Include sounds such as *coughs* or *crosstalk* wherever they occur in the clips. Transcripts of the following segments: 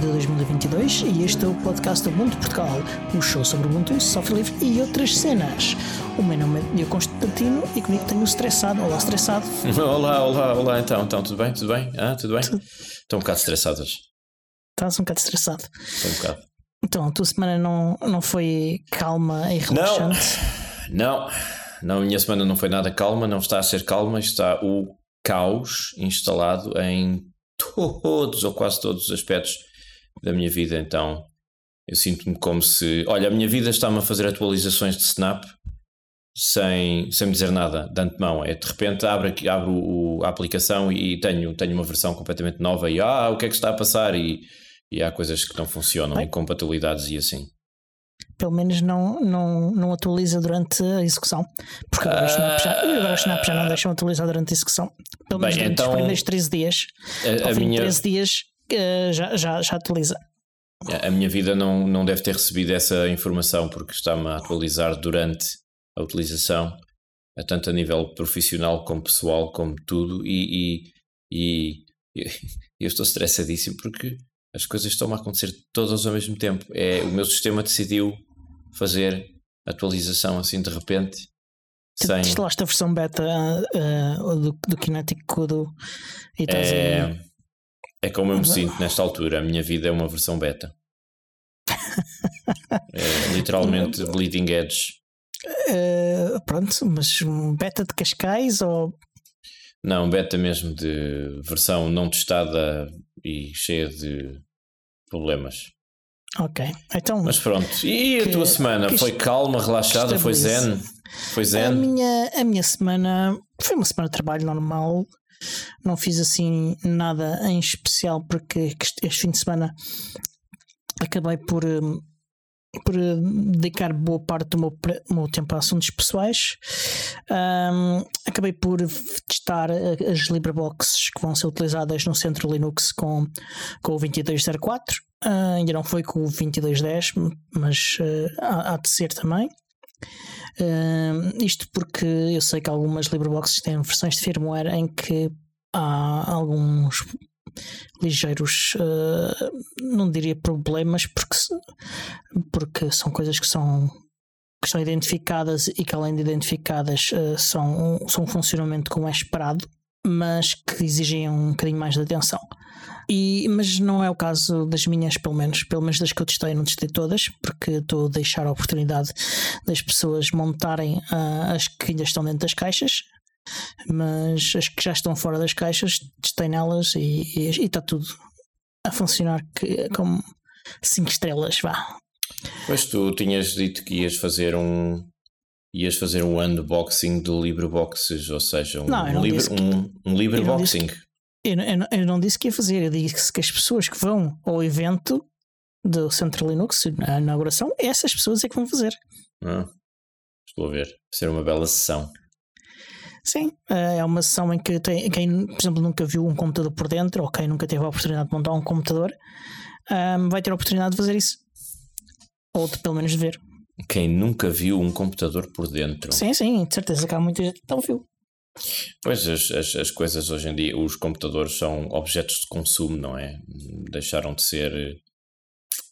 4 de outubro de 2022 e este é o podcast do Ubuntu Portugal, um show sobre Ubuntu, software livre e outras cenas. O meu nome é Diogo Constantino e comigo tenho o Estressado. Olá, Estressado. *laughs* Olá, olá, olá, então, então, tudo bem? Tudo bem? Ah, tudo bem? Estou um bocado estressado hoje. Estás um bocado estressado. Estou um bocado. Então, a tua semana não, não foi calma e relaxante? Não, não, a minha semana não foi nada calma, não está a ser calma, está o caos instalado em todos ou quase todos os aspectos da minha vida. Então eu sinto-me como se. Olha, a minha vida está-me a fazer atualizações de Snap sem, sem me dizer nada de antemão. É de repente abro, abro o, a aplicação e tenho, tenho uma versão completamente nova e ah, o que é que está a passar? E, e há coisas que não funcionam, incompatibilidades e assim. Pelo menos não, não, não atualiza durante a execução. Porque agora, o Snap já, agora o Snap já não deixam atualizar durante a execução. Pelo menos Bem, durante então, os primeiros 13 dias. A, a minha... 13 dias uh, já, já, já atualiza. A minha vida não, não deve ter recebido essa informação porque está-me a atualizar durante a utilização, tanto a nível profissional como pessoal, como tudo, e, e, e *laughs* eu estou estressadíssimo porque as coisas estão a acontecer todas ao mesmo tempo. É, o meu sistema decidiu fazer atualização assim de repente. Sem... Instalaste a versão beta uh, do, do Kinetic Kudo e estás é, a... é como eu me sinto nesta altura. A minha vida é uma versão beta. é, literalmente bleeding edge. Uh, pronto, mas beta de Cascais ou. Não, beta mesmo de versão não testada e cheia de problemas. Ok, então. Mas pronto, e a que, tua semana? Foi calma, relaxada? Foi zen? Foi zen? A minha, a minha semana foi uma semana de trabalho normal. Não fiz assim nada em especial porque este fim de semana acabei por hum, por eh, dedicar boa parte do meu, meu tempo a assuntos pessoais. Um, acabei por testar eh, as LibreBoxes que vão ser utilizadas no centro Linux com, com o 2204. Uh, ainda não foi com o 2210, mas uh, há, há, de ser também. Isto porque eu sei que algumas LibreBoxes têm versões de firmware em que há alguns ligeiros, uh, não diria problemas, porque, porque são coisas que são, que são identificadas e que, além de identificadas, uh, são, são um funcionamento como é esperado, mas que exigem um bocadinho mais de atenção. E, mas não é o caso das minhas, pelo menos, pelo menos das que eu testei, não testei todas, porque estou a deixar a oportunidade das pessoas montarem uh, as que ainda estão dentro das caixas mas as que já estão fora das caixas, testei nelas e, está tudo a funcionar que, como 5 estrelas, vá. Pois tu tinhas dito que ias fazer um ias fazer um unboxing do LibreBoxes, ou seja, um, não, um, livre, que, um, um LibreBoxing. Eu, eu, eu, não disse que ia fazer, eu disse que as pessoas que vão ao evento do Central Linux, na inauguração, essas pessoas é que vão fazer. Ah, estou a ver. Vai ser uma bela sessão. Sim, eh, é uma sessão em que tem, quem, por exemplo, nunca viu um computador por dentro ou quem nunca teve a oportunidade de montar um computador um, ehm, vai ter a oportunidade de fazer isso. Ou de pelo menos de ver. Quem nunca viu um computador por dentro. Sim, sim, de certeza que há muita gente que não viu. Pois as, as, as, coisas hoje em dia, os computadores são objetos de consumo, não é? Deixaram de ser,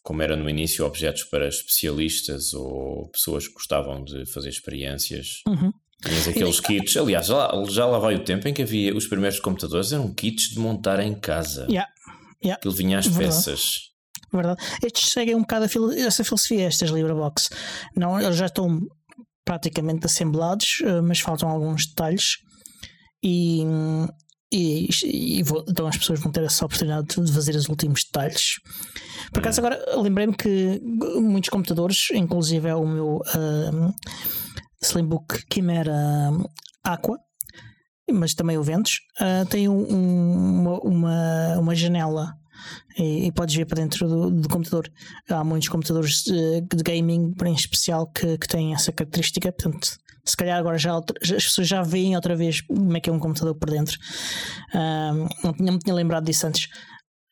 como era no início, objetos para especialistas ou pessoas que gostavam de fazer experiências. Uhum. Tinhas aqueles kits. Aliás, já, já lá vai o tempo em que havia os primeiros computadores, eram kits de montar em casa. Yeah. Yeah. Aquilo vinha às Verdade. peças. Verdade. Estes seguem um bocado essa filosofia, estas LibreBox. Não, eles já estão praticamente assemblados, eh, mas faltam alguns detalhes. E, e, e vou, então as pessoas vão ter essa oportunidade de fazer os últimos detalhes. Por acaso, hum. agora lembrei-me que muitos computadores, inclusive é o meu. Uh, Slimbook Chimera Aqua, mas também o Ventus, uh, tem um, uma, uma, uma, janela e, e, podes ver para dentro do, do computador. Há muitos computadores de, de gaming, em especial, que, que têm essa característica. Portanto, se calhar agora já, as pessoas já veem outra vez como é que é um computador por dentro. Uh, não, tinha, não tinha lembrado disso antes.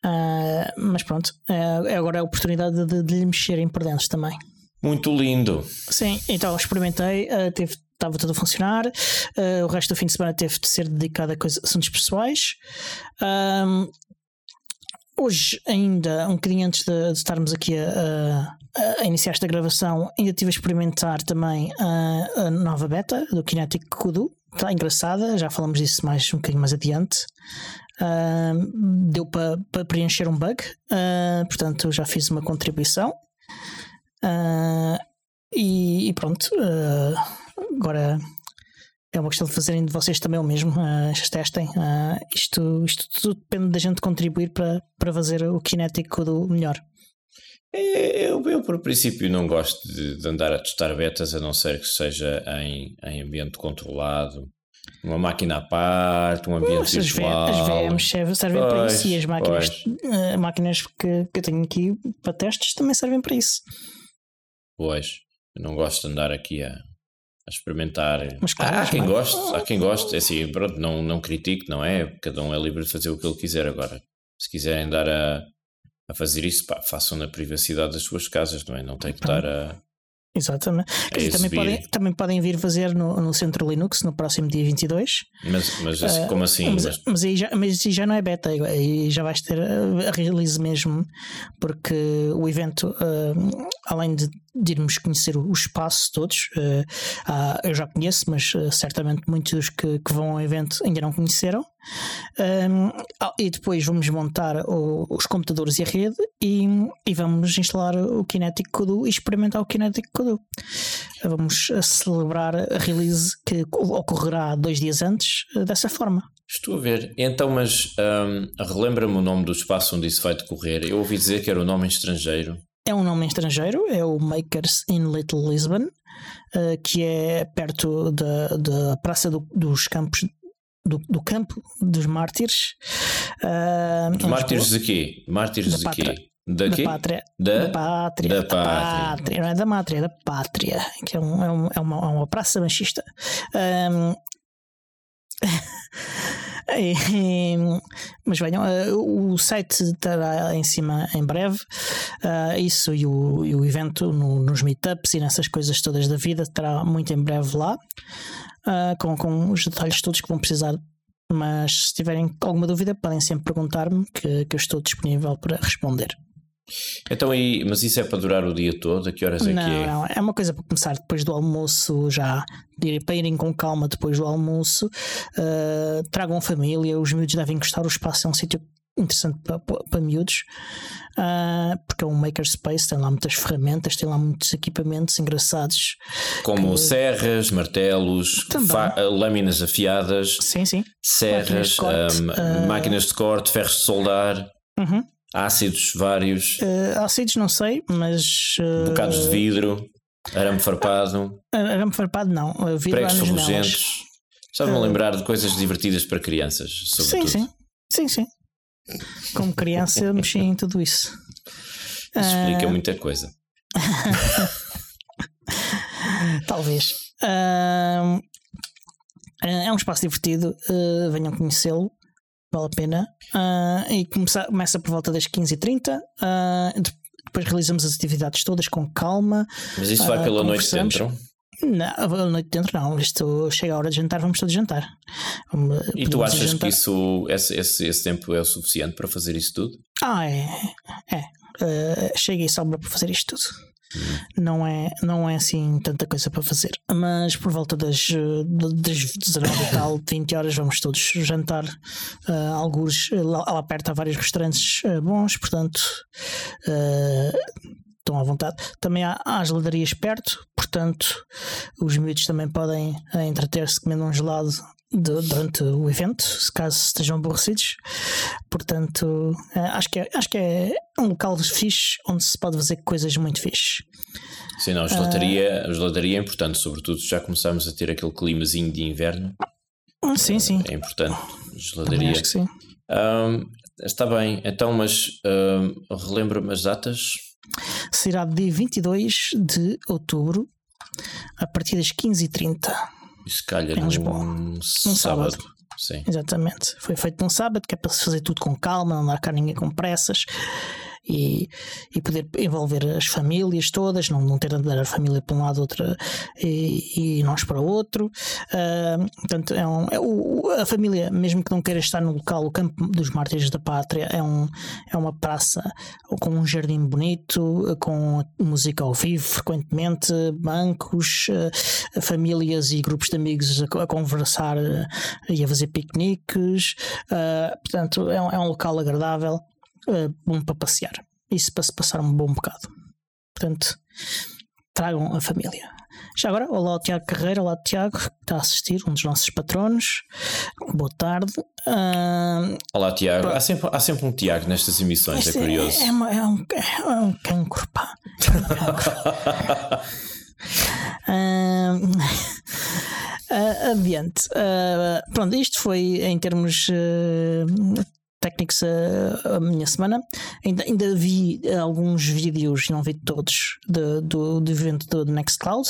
Uh, mas pronto, uh, agora é a oportunidade de, de lhe mexerem por dentro também. Muito lindo. Sim, então experimentei, uh, teve, estava tudo a funcionar. Uh, o resto do fim de semana teve de ser dedicado a coisas, assuntos pessoais. Um, hoje, ainda, um bocadinho antes de, de estarmos aqui a, a, a, iniciar esta gravação, ainda estive a experimentar também a, a nova beta do Kinetic Kudu. Está engraçada, já falamos disso mais um bocadinho mais adiante. Uh, deu para pa preencher um bug, uh, portanto já fiz uma contribuição. Uh, e, e, pronto, agora é uma questão de fazerem de vocês também o mesmo, uh, testem. Uh, isto, isto tudo depende da gente contribuir para, para fazer o kinético do melhor. É, eu, eu, por princípio, não gosto de, de, andar a testar betas a não ser que seja em, em ambiente controlado. Uma máquina à parte, um ambiente virtual. As VMs servem, servem pois, para isso e as máquinas, uh, máquinas que, que eu tenho aqui para testes também servem para isso. Pois, eu não gosto de andar aqui a, a experimentar. Mas claro, há, quem goste, há quem goste, é assim, pronto, não, não critico, não é? Cada um é livre de fazer o que ele quiser agora. Se quiserem dar a, a fazer isso, pá, façam na privacidade das suas casas, não é? Não tem que estar a. Exatamente. A também, podem, também podem vir fazer no, no Centro Linux no próximo dia 22. Mas, mas assim, uh, como assim? Mas, mas... mas, aí já, mas aí já não é beta, aí já vais ter a release mesmo, porque o evento, uh, além de de irmos conhecer o espaço todos. Uh, eu já conheço, mas certamente muitos que, que, vão ao evento ainda não conheceram. Um, ah, e depois vamos montar o, os computadores e a rede e, e, vamos instalar o Kinetic Kudu e experimentar o Kinetic Kudu. Vamos celebrar a release que ocorrerá dois dias antes dessa forma. Estou a ver. Então, mas um, relembra-me o nome do espaço onde isso vai decorrer. Eu ouvi dizer que era o nome em estrangeiro é um nome estrangeiro, é o Makers in Little Lisbon, uh, que é perto da, da Praça do, dos Campos. Do, do, campo dos mártires. Uh, mártires de quê? Mártires de quê? Da, da pátria. Da, da pátria. Da pátria. pátria. Não é da mátria, é da pátria. Que é, é, um, é, uma, é uma praça machista. Um, *laughs* mas venham, uh, o site estará em cima em breve. Uh, isso e o, e o evento no, nos meetups e nessas coisas todas da vida estará muito em breve lá, uh, com, com os detalhes todos que vão precisar. Mas se tiverem alguma dúvida, podem sempre perguntar-me que, que eu estou disponível para responder. Então, mas isso é para durar o dia todo? A que horas é não, que é? Não, é uma coisa para começar depois do almoço, já para irem com calma depois do almoço. Uh, tragam família, os miúdos devem gostar, o espaço é um sítio interessante para, para, para miúdos, uh, porque é um makerspace, tem lá muitas ferramentas, tem lá muitos equipamentos engraçados. Como que... serras, martelos, lâminas afiadas, sim, sim. serras, máquinas de corte, um, uh... máquinas de corte ferros de soldar. Uhum. Ácidos vários. Uh, ácidos não sei, mas. Uh, Bocados de vidro, arame farpado. Arame farpado não. Vidro pregos ferrugentos. Estava-me a lembrar de coisas divertidas para crianças. Sobretudo. Sim, sim. Sim, sim. Como criança eu mexi em tudo isso. Isso explica uh... muita coisa. *laughs* Talvez. Uh, é um espaço divertido, uh, venham conhecê-lo vale a pena. Uh, e começa, começa por volta das 15h30. Uh, ah, depois realizamos as atividades todas com calma. Mas isso vai pela noite dentro? Não, a noite dentro não. Isto chega a hora de jantar, vamos todos jantar. Vamos, e tu achas que isso, esse, esse, esse tempo é o suficiente para fazer isso tudo? Ah, é. É. Uh, chega e sobra para fazer isto tudo. Não é, não é assim tanta coisa para fazer. Mas por volta das, das 19 e tal, *coughs* 20 horas, vamos todos jantar. Uh, alguns lá, lá, perto há vários restaurantes uh, bons, portanto. Uh, estão à vontade. Também há, há as ladarias perto, portanto, os miúdos também podem entreter-se comendo um gelado de, durante o evento, se caso estejam aborrecidos. Portanto, eh, acho que, é, acho que é um local fixe onde se pode fazer coisas muito fixe. Sim, não, a gelataria, uh, a gelataria é importante, sobretudo já começamos a ter aquele climazinho de inverno. Sim, sim. É importante. Gelataria. Acho que sim. Um, está bem, então, mas um, relembra-me as datas? Será dia 22 de outubro, a partir das 15h30 se calhar em Lisboa. Num, sábado. sábado. Sim. Exatamente. Foi feito num sábado, que é para se fazer tudo com calma, não dar cá ninguém com pressas. E, e poder envolver as famílias todas, não, não ter de andar a família para um lado outra e, e nós para outro. Uh, portanto, é, um, é o, a família, mesmo que não queira estar no local, o Campo dos Mártires da Pátria é, um, é uma praça com um jardim bonito, com música ao vivo frequentemente, bancos, uh, famílias e grupos de amigos a, a conversar uh, e a fazer piqueniques. portanto, é um, é um local agradável uh, bom para passear. Isso para se passar um bom bocado. Portanto, tragam a família. Já agora, olá ao Tiago Carreira, olá Tiago, que está a assistir, um dos nossos patronos. Boa tarde. Uh, olá Tiago, há sempre, há sempre um Tiago nestas emissões, é curioso. É, é, uma, é, um, é um cancro, pá. É um cancro. *laughs* uh, uh, *laughs* adiante. Uh, pronto, isto foi em termos técnicos a, a, minha semana. Ainda, ainda vi alguns vídeos, não vi todos, de, do, do evento do Nextcloud.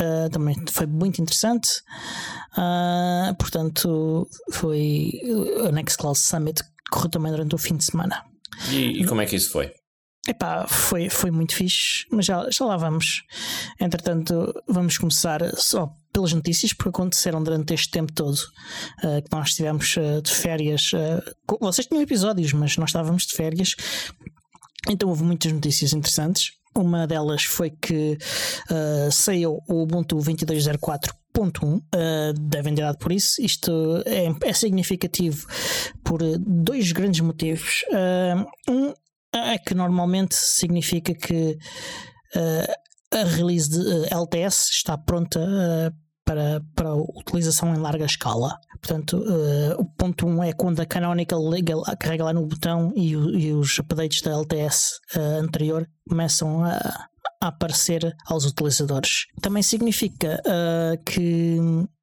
Uh, também foi muito interessante. Uh, portanto, foi o Nextcloud Summit que correu também durante o fim de semana. E, e como é que isso foi? Epá, foi, foi muito fixe, mas já, já lá vamos. Entretanto, vamos começar só pelas notícias, porque aconteceram durante este tempo todo uh, que nós estivemos uh, de férias. Uh, vocês tinham episódios, mas nós estávamos de férias, então houve muitas notícias interessantes. Uma delas foi que saiu o Ubuntu 2204.1, uh, devem ter dado por isso. Isto é, é significativo por dois grandes motivos. Uh, um é que normalmente significa que uh, a release de LTS está pronta para, para utilização em larga escala. Portanto, o ponto 1 um é quando a Canonical carrega lá no botão e, e os updates da LTS anterior começam a, a aparecer aos utilizadores. Também significa que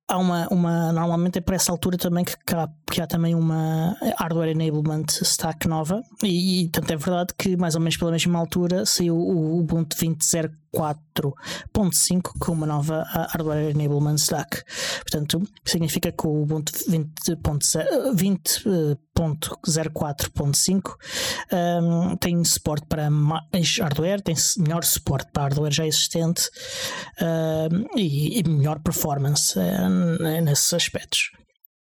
há uma, uma normalmente é para essa altura também que, há, que há também uma hardware enablement stack nova e, e tanto é verdade que mais ou menos pela mesma altura saiu o Ubuntu 20.04.5 com uma nova hardware enablement stack portanto significa que o Ubuntu 20.04.5 20, 0.04.5 um, tem suporte para mais hardware, tem melhor suporte para hardware já existente um, e, e, melhor performance uh, nesses aspectos.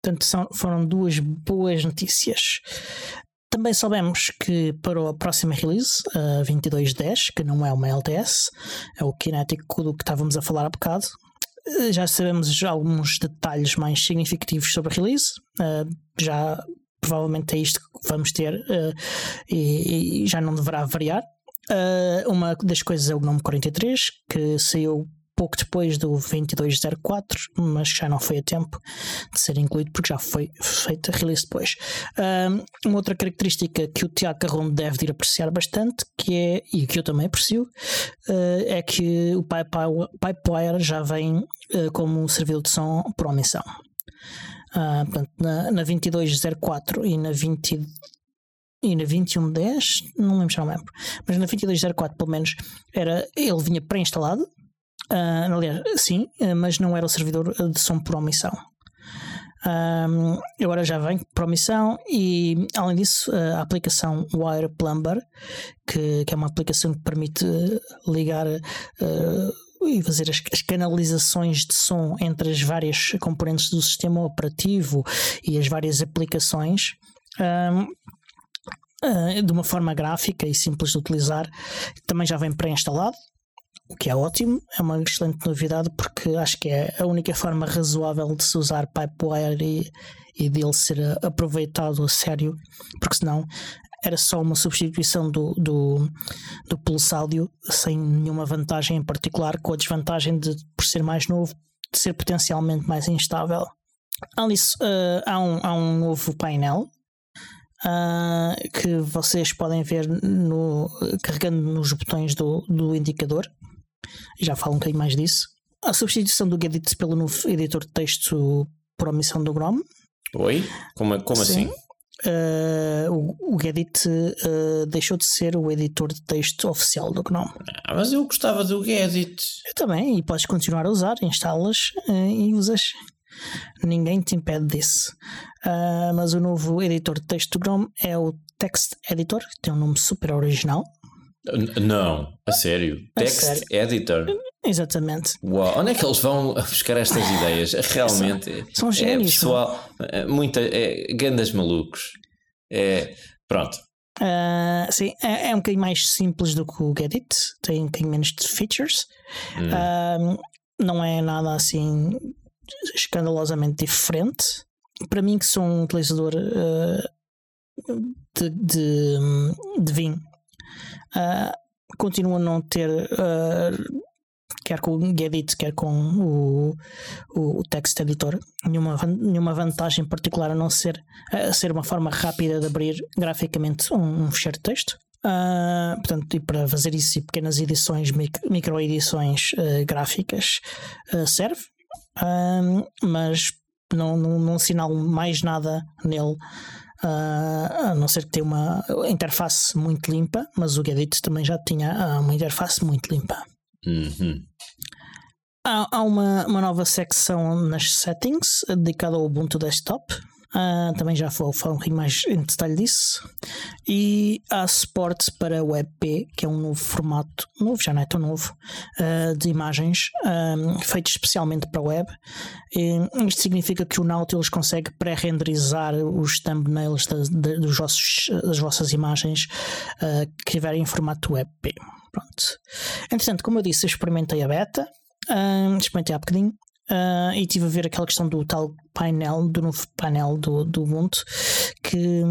Portanto, são, foram duas boas notícias. Também soubemos que para a próxima release, a uh, 2210, que não é uma LTS, é o kinético do que estávamos a falar há bocado, uh, já sabemos alguns detalhes mais significativos sobre a release. Uh, já provavelmente é isto que vamos ter e, já não deverá variar. Uma das coisas é o GNOME 43, que saiu pouco depois do 2204, mas já não foi a tempo de ser incluído porque já foi feita a release depois. Uh, uma outra característica que o Tiago Carron deve ir apreciar bastante, que é, e que eu também aprecio, é que o Pipewire já vem como servidor de som por omissão. Uh, portanto, na, na 2204 e na 20 e na 2110, não lembro já não lembro, mas na 2204 pelo menos era, ele vinha pré-instalado, uh, aliás, sim, uh, mas não era o servidor de som por omissão. Agora já vem por omissão e além disso a aplicação Wire Plumber que, que é uma aplicação que permite ligar uh, e fazer as, as, canalizações de som entre as várias componentes do sistema operativo e as várias aplicações. Um, uh, de uma forma gráfica e simples de utilizar, também já vem pré-instalado, o que é ótimo, é uma excelente novidade porque acho que é a única forma razoável de se usar Pipewire e, e dele ser aproveitado a sério, porque senão era só uma substituição do, do, do pulse áudio sem nenhuma vantagem em particular, com a desvantagem de, por ser mais novo, de ser potencialmente mais instável. Disso, uh, há, um, há um novo painel uh, que vocês podem ver no, carregando nos botões do, do indicador. Já falo um bocadinho mais disso. A substituição do Gedit pelo novo editor de texto por omissão do GNOME. Oi? Como, como assim? Uh, o, o Gedit uh, deixou de ser o editor de texto oficial do GNOME. Ah, mas eu gostava do Gedit. Eu também, e podes continuar a usar, instalas uh, e usas. Ninguém te impede disso. mas o novo editor de texto do GNOME é o Text Editor, que tem um nome super original. Não, a sério. A Text sério. Editor. Exatamente. Uau, onde é que eles vão buscar estas ideias? *laughs* Realmente. São é gênios. pessoal, é, muita, é, gandas malucos. É, pronto. Ah, sim, é, é um bocadinho mais simples do que o Gedit, tem um bocadinho menos de features. Hum. Não é nada assim escandalosamente diferente. Para mim, que sou um utilizador ah, de, de, de Vim, ah, continuo a não ter, ah, quer com o Gedit, quer com o, o, o text editor, nenhuma, nenhuma vantagem particular a não ser a ser uma forma rápida de abrir graficamente um, um fecheiro de texto. Ah, portanto, e para fazer isso e pequenas edições, mic- micro-edições ah, gráficas, ah, serve, mas não, não, não assinalo mais nada nele. Ah, a não ser que tenha uma interface muito limpa, mas o Gedit também já tinha ah, uma interface muito limpa. Uhum. Há, há uma, uma nova secção nas settings dedicada ao Ubuntu Desktop. Ah, também já vou falar um bocadinho mais em detalhe disso. E há suporte para WebP, que é um novo formato, novo, já não é tão novo, ah, de imagens ah, feito especialmente para web. E isto significa que o Nautilus consegue pré-renderizar os thumbnails das, da- dos vossos, das vossas imagens ah, que tiverem em formato WebP. Pronto. Entretanto, como eu disse, eu experimentei a beta, ah, experimentei há bocadinho. Ah, e estive a ver aquela questão do tal painel, do novo painel do, do Ubuntu, que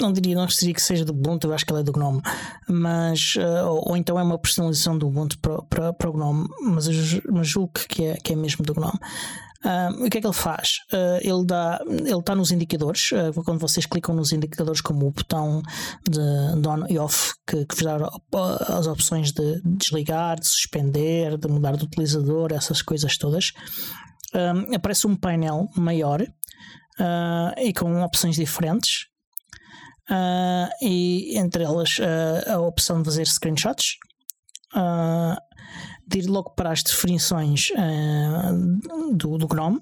não diria, não diria que seja do Ubuntu, eu acho que ele é do GNOME, mas, ah, ou, ou então é uma personalização do Ubuntu para, para, para o GNOME, mas mas julgo que é, que é mesmo do GNOME. O que é que ele faz? Ah, ele dá, ele está nos indicadores. ah, quando vocês clicam nos indicadores, como o botão de, de on e off, que, que vos dá as opções de desligar, de suspender, de mudar de utilizador, essas coisas todas, aparece um painel maior ah, e com opções diferentes. Ah, e entre elas ah, a opção de fazer screenshots, ah, de ir logo para as definições ah, do, do GNOME,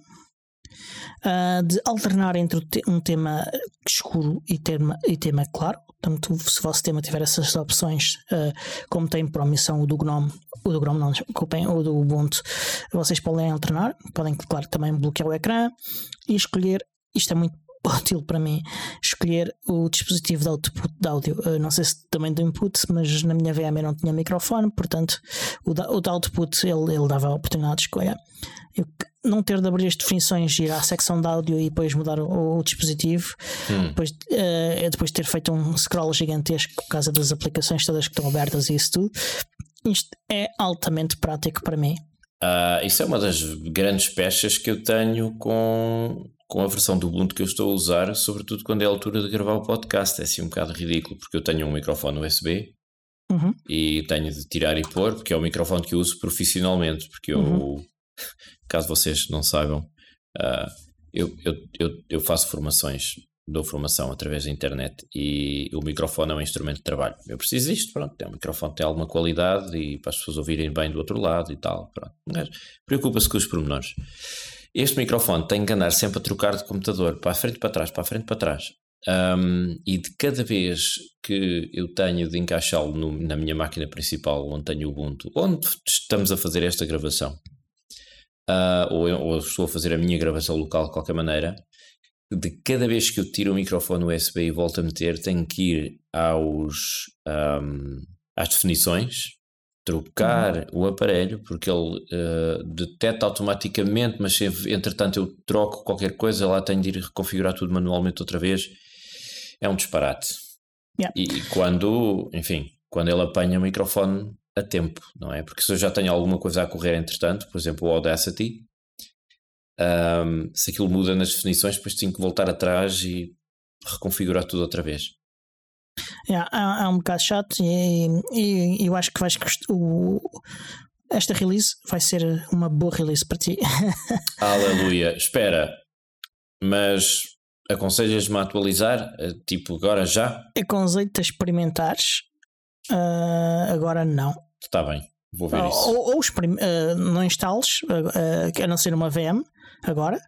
ah, de alternar entre um tema escuro e tema, e tema claro. Portanto, se o vosso tema tiver essas opções, ah, como tem por omissão o do GNOME, o do GNOME não, desculpem, o do Ubuntu, vocês podem alternar, podem, claro, também bloquear o ecrã e escolher, isto é muito útil para mim, escolher o dispositivo de output de áudio. Ah, não sei se também do input, mas na minha VM eu não tinha microfone, portanto, o, da, o de output ele, ele dava a oportunidade de escolha. Eu que- não ter de abrir as definições, ir à secção de áudio e depois mudar o, o dispositivo, Hum. depois, eh, depois ter feito um scroll gigantesco por causa das aplicações todas que estão abertas e isso tudo. Isto é altamente prático para mim. Ah, isso é uma das grandes pechas que eu tenho com, com a versão do Ubuntu que eu estou a usar, sobretudo quando é a altura de gravar o podcast. É assim um bocado ridículo, porque eu tenho um microfone USB Uhum. e tenho de tirar e pôr, porque é o microfone que eu uso profissionalmente. Porque eu, Uhum. *laughs* caso vocês não saibam, ah, eu, eu, eu, eu faço formações, dou formação através da internet e o microfone é um instrumento de trabalho. Eu preciso disto, pronto, é um microfone que tem alguma qualidade e para as pessoas ouvirem bem do outro lado e tal. Pronto. Mas Preocupa-se com os pormenores. Este microfone tem que andar sempre a trocar de computador para a frente, para trás, para a frente, para trás. Um, e de cada vez que eu tenho de encaixá-lo na minha máquina principal, onde tenho o Ubuntu, onde estamos a fazer esta gravação, ah, ou, eu- ou estou a fazer a minha gravação local de qualquer maneira, de cada vez que eu tiro o microfone USB e volto a meter, tenho que ir aos, ahm, às definições, trocar o aparelho, porque ele ah, detecta automaticamente, mas se entretanto eu troco qualquer coisa, lá tenho de ir reconfigurar tudo manualmente outra vez. É um disparate. Yeah. E, e quando, enfim, quando ele apanha o microfone a tempo, não é? Porque se eu já tenho alguma coisa a correr entretanto, por exemplo, o Audacity, ahm, se aquilo muda nas definições, depois tenho que voltar atrás e reconfigurar tudo outra vez. Yeah, é, é um bocado chato e, e- e eu acho que vais o, esta release vai ser uma boa release para ti. *laughs* Aleluia. Espera, mas aconselhas-me a atualizar? Eh, Tipo, agora já? Aconselho-te a experimentares. Ah, agora não. Está bem, vou ver isso. Ou, ou ah, não instales, ah, a não ser uma VM agora,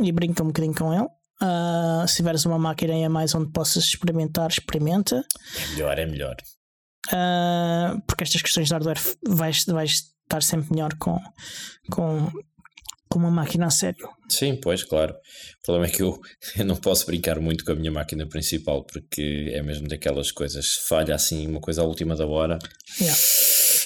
e brinca um bocadinho com ele. Uh, se tiveres uma máquina em a mais onde possas experimentar, experimenta. É melhor, é melhor. Uh, porque estas questões de hardware vais, vais estar sempre melhor com, com, com uma máquina a sério. Sim, pois, claro. O problema é que eu, *laughs* eu não posso brincar muito com a minha máquina principal porque é mesmo daquelas coisas, falha assim uma coisa à última da hora. Yeah.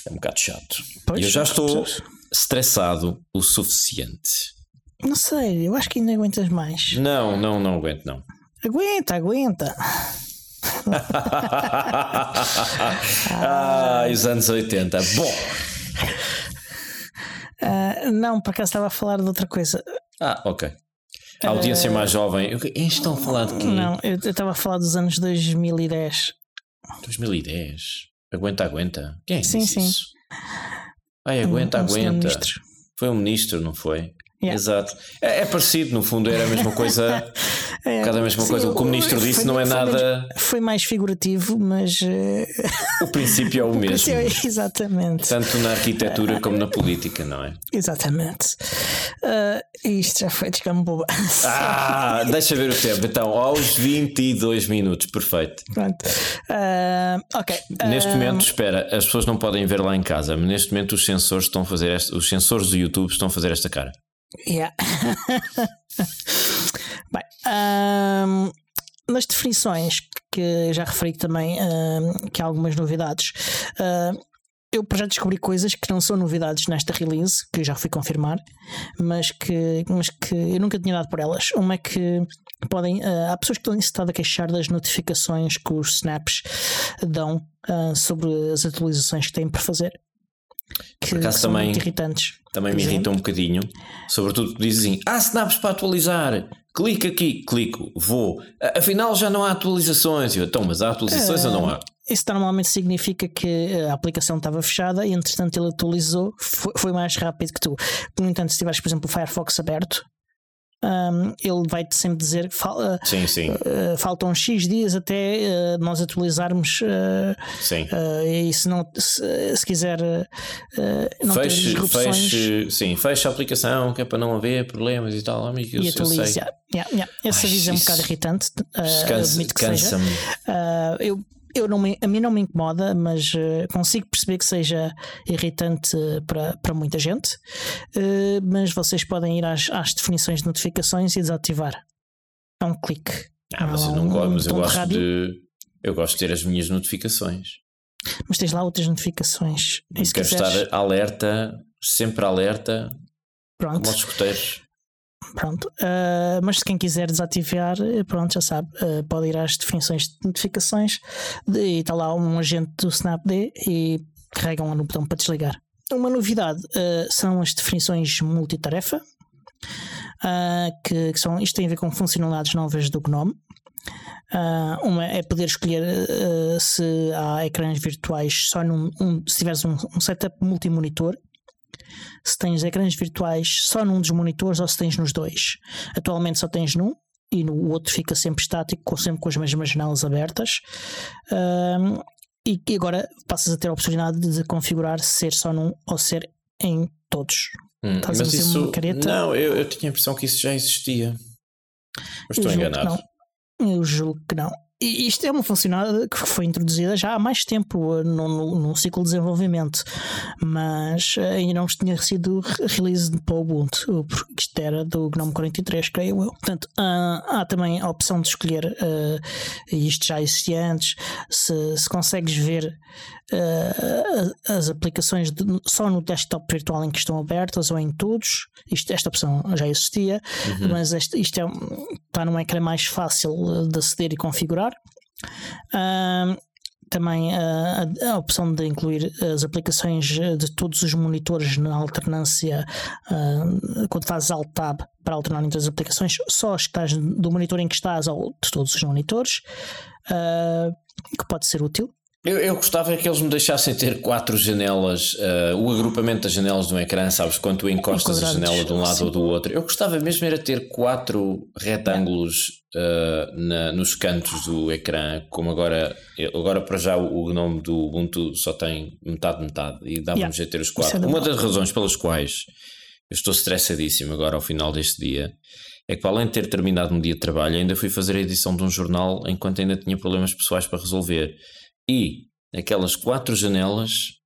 É um bocado chato. Pois, e eu já estou estressado o suficiente. Não sei, eu acho que ainda aguentas mais. Não, não, não aguento, não. Aguenta, aguenta. ah, os anos 80. Bom, Uh, não, por acaso estava a falar de outra coisa. ah, ok. A audiência mais jovem. Eles estão a falar de quê? Não, eu estava a falar dos anos 2010. 2010. Aguenta, aguenta. Quem é que Sim, disse sim. isso? Ai, aguenta, Um- um senhor aguenta. Foi um ministro, não foi? Yeah. Exato. É, é parecido, no fundo, era a mesma coisa. *laughs* É, um bocado a mesma sim, coisa. O que o ministro foi- disse não é foi nada. Foi mais figurativo, mas. eh, O princípio é o *laughs* mesmo. Exatamente. Tanto na arquitetura como na política, não é? Exatamente. Ah, isto já foi descamboba. Ah, *laughs* deixa ver o tempo. Então, aos 22 minutos, perfeito. Pronto. Ah, ok. Neste momento, espera, as pessoas não podem ver lá em casa, mas neste momento os sensores estão a fazer esta, os sensores do YouTube estão a fazer esta cara. Yeah. *laughs* Bem, ahm, nas definições que já referi também ahm, que há algumas novidades. eu já descobri coisas que não são novidades nesta release, que já fui confirmar, mas que, mas que eu nunca tinha dado por elas. Uma é que podem. ah, há pessoas que estão estado a queixar das notificações que os snaps dão ah, sobre as atualizações que têm para fazer. Que, acaso que são também- irritantes. Também me Por irrita um bocadinho, sobretudo dizem: Ah, snaps para atualizar, clica aqui, clico, vou. Afinal já não há atualizações. Eu, então, mas há atualizações ou não há? Isso normalmente significa que a aplicação estava fechada e entretanto ele atualizou, foi, foi mais rápido que tu. No entanto, se tiveres, por exemplo, o Firefox aberto, hum, ele vai-te sempre dizer que fal- uh, Sim, sim, uh, faltam X dias até uh, nós atualizarmos. sim. e se, não, se, se quiser não Feche, feche, sim, feche a aplicação que é para não haver problemas e tal, amigo. Eu, e eu atualize. sei. Yeah, yeah, yeah. Esse Ai, aviso é um bocado irritante. uh, Cansa- admito que seja. Cansa-me. Uh, eu, eu não me- a mim não me incomoda, mas uh, consigo perceber que seja irritante uh, para, para muita gente. Uh, mas vocês podem ir às, às definições de notificações e desativar. É um clique. Ah, mas eu não um gosto, mas eu de gosto de. Eu gosto de ter as minhas notificações. Mas tens lá outras notificações. E se Quero quiseres, estar alerta, sempre alerta, como pronto, os escuteiros. Pronto. Uh, mas se quem quiser desativar, uh, pronto, já sabe, uh, pode ir às definições de notificações de- e está lá um agente do Snapd e carregam lá no botão para desligar. Uma novidade uh, são as definições multitarefa, que, que são, isto tem a ver com funcionalidades novas do GNOME. Uma é poder escolher se há ecrãs virtuais só num. um- se tiveres um, um setup multimonitor, se tens ecrãs virtuais só num dos monitores ou se tens nos dois. Atualmente só tens num e no outro fica sempre estático, sempre com as mesmas janelas abertas. Um, e e agora passas a ter a oportunidade de configurar ser só num ou ser em todos. Hum, Estás a mas fazer isso. uma careta? Não, eu, eu tinha a impressão que isso já existia. Mas estou enganado. Eu julgo que não. E isto é uma funcionalidade que foi introduzida já há mais tempo uh, no, ciclo de desenvolvimento, mas uh, ainda não tinha sido re- release para o Ubuntu, porque isto era do GNOME 43, creio eu. Portanto, ah, há também a opção de escolher, e isto já existia antes, se, se consegues ver uh, as aplicações de- só no desktop virtual em que estão abertas ou em todos. Isto, esta opção já existia, Uhum. mas este, isto é, está num ecrã mais fácil uh, de aceder e configurar. Ahm, também ah, a, opção de incluir as aplicações eh, de todos os monitores na alternância ah, quando fazes alt tab para alternar entre as aplicações, só as que estás do monitor em que estás ou de todos os monitores, ah, que pode ser útil. Eu, eu gostava que eles me deixassem ter quatro janelas, eh, o agrupamento das janelas do ecrã, sabes? Quando tu encostas a janela de um lado ou do outro. Eu gostava mesmo era ter quatro retângulos eh, na- nos cantos do ecrã, como agora, eu- agora para já o, o nome do Ubuntu só tem metade, metade, e dava-me Yeah. jeito de ter os é quatro. da Uma das razões pelas quais eu estou estressadíssimo agora ao final deste dia, é que para além de ter terminado um dia de trabalho, ainda fui fazer a edição de um jornal enquanto ainda tinha problemas pessoais para resolver. E aquelas quatro janelas